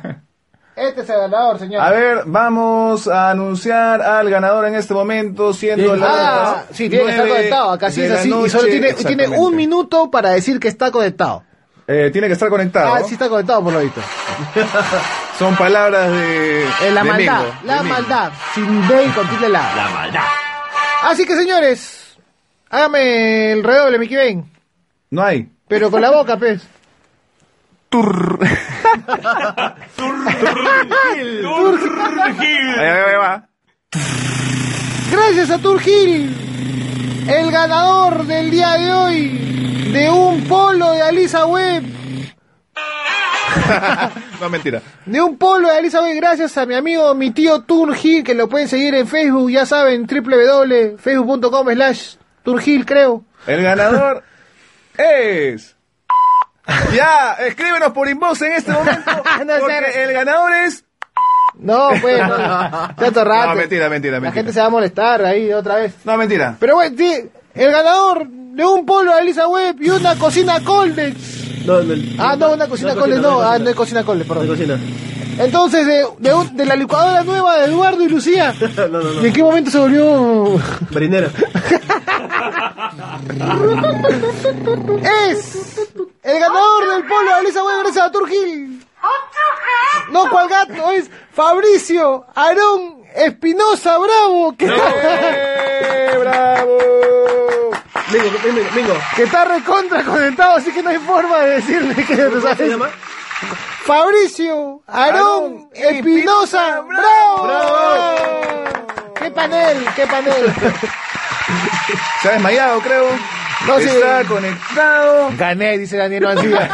Este es el ganador, señor. A ver, vamos a anunciar al ganador en este momento, siendo Ah, las sí, tiene que estar conectado. Acá sí es así. y solo tiene, tiene un minuto para decir que está conectado. Eh, tiene que estar conectado. Ah, sí está conectado por lo visto. [LAUGHS] Son palabras de. Eh, la de maldad, Mingo, la de Mingo. maldad. Sin D y con tilde la. La maldad. Así que, señores, hágame el redoble, Mickey Bane. No hay. Pero con la boca, pez. Ahí, ahí, ahí va. Gracias a Turgil, el ganador del día de hoy de un polo de Alisa Web. [LAUGHS] no, mentira. De un polo de Alisa Web, gracias a mi amigo, mi tío Turgil, que lo pueden seguir en Facebook, ya saben, www.facebook.com slash Turgil, creo. El ganador [LAUGHS] es. Ya, escríbenos por inbox en este momento. [LAUGHS] No porque el ganador es. No, pues, no, ya torrate. No, [LAUGHS] mentira, mentira, La mentira. gente se va a molestar ahí otra vez. No, mentira. Pero bueno, sí, el ganador de un polo de Alisa Web y una cocina Coldex. No, no, Ah, no, una cocina Coldex, no, ah, no es cocina Coldex, perdón. cocina. Entonces, de, de, un- de la licuadora nueva de Eduardo y Lucía. No, no, no. ¿Y en qué momento se volvió? Marinera. Es el ganador del polo de Alisa Web gracias a Turgil. No, cual gato, es Fabricio Aarón Espinosa Bravo, que, ¡Eh, ¡Bravo! Mingo, Mingo, Mingo. que está recontra conectado, así que no hay forma de decirle que ¿Cómo se sabes. llama? Fabricio Aarón Espinosa Espinosa, Bravo. bravo. ¡Qué panel, qué panel! [LAUGHS] Se ha desmayado, creo. No, sí. Está conectado. Gané, dice Daniel Mancilla.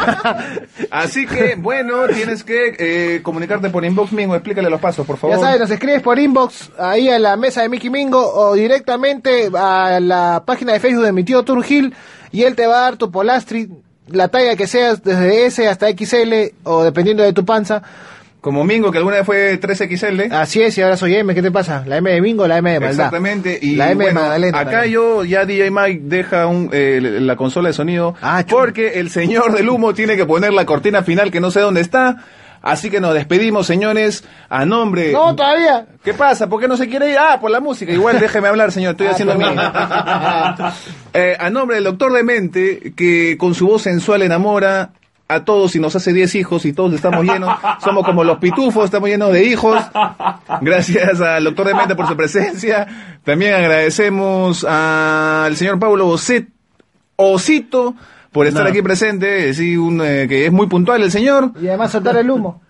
[LAUGHS] Así que, bueno, tienes que eh, comunicarte por inbox Mingo. Explícale los pasos, por favor. Ya sabes, nos escribes por inbox ahí a la mesa de Mickey Mingo o directamente a la página de Facebook de mi tío Turgil y él te va a dar tu polastri, la talla que seas, desde S hasta XL o dependiendo de tu panza. Como Mingo, que alguna vez fue 3XL. Así es, y ahora soy M, ¿qué te pasa? ¿La M de Mingo la M de Maldad? Exactamente. Y la M bueno, de Magdalena. acá también. yo, ya DJ Mike deja un, eh, la consola de sonido. Ah, porque el señor del humo tiene que poner la cortina final que no sé dónde está. Así que nos despedimos, señores, a nombre... No, todavía. ¿Qué pasa? ¿Por qué no se quiere ir? Ah, por la música. Igual déjeme hablar, señor. Estoy Ah, haciendo mi... perdón. [LAUGHS] Eh, a nombre del doctor Demente, que con su voz sensual enamora a todos y nos hace 10 hijos y todos estamos llenos. Somos como los pitufos, estamos llenos de hijos. Gracias al doctor Demente por su presencia. También agradecemos al señor Pablo Oset, Osito por estar aquí presente. Sí, un, eh, que es muy puntual el señor. Y además soltar el humo.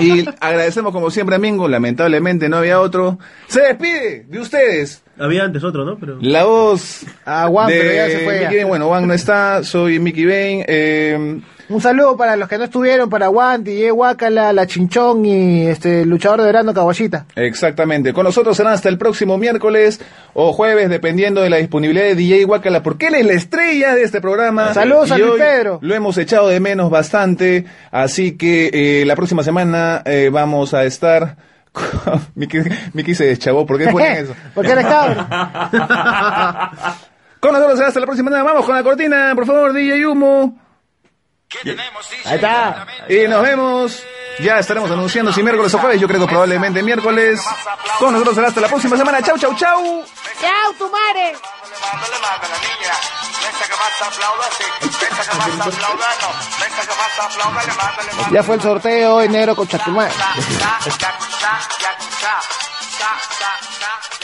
Y agradecemos como siempre a Mingo, lamentablemente no había otro. Se despide de ustedes Había antes otro, ¿no? Pero... La voz Ah, Juan, de pero ya se fue. Ya. Bueno, Juan no está, soy Mickey Bane. Eh, Un saludo para los que no estuvieron, para Juan, DJ Huacala, La Chinchón y este luchador de verano Caballita. Exactamente. Con nosotros serán hasta el próximo miércoles o jueves, dependiendo de la disponibilidad de DJ Wakala, porque él es la estrella de este programa. Saludos Y a Luis Pedro. Lo hemos echado de menos bastante, así que eh, la próxima semana eh, vamos a estar... [LAUGHS] Miki, Miki se deschavó, ¿por qué ponen [LAUGHS] eso? Porque eres cabrón. [LAUGHS] Con nosotros será hasta la próxima semana. Vamos con la cortina, por favor, DJ Humo. Ahí está. Y nos vemos. Ya estaremos anunciando si miércoles o jueves. Yo creo que probablemente miércoles. Con nosotros será hasta la próxima semana. Chau, chau, chau. ¡Chao, tu madre! Ya fue el sorteo enero con Chatumar. [LAUGHS]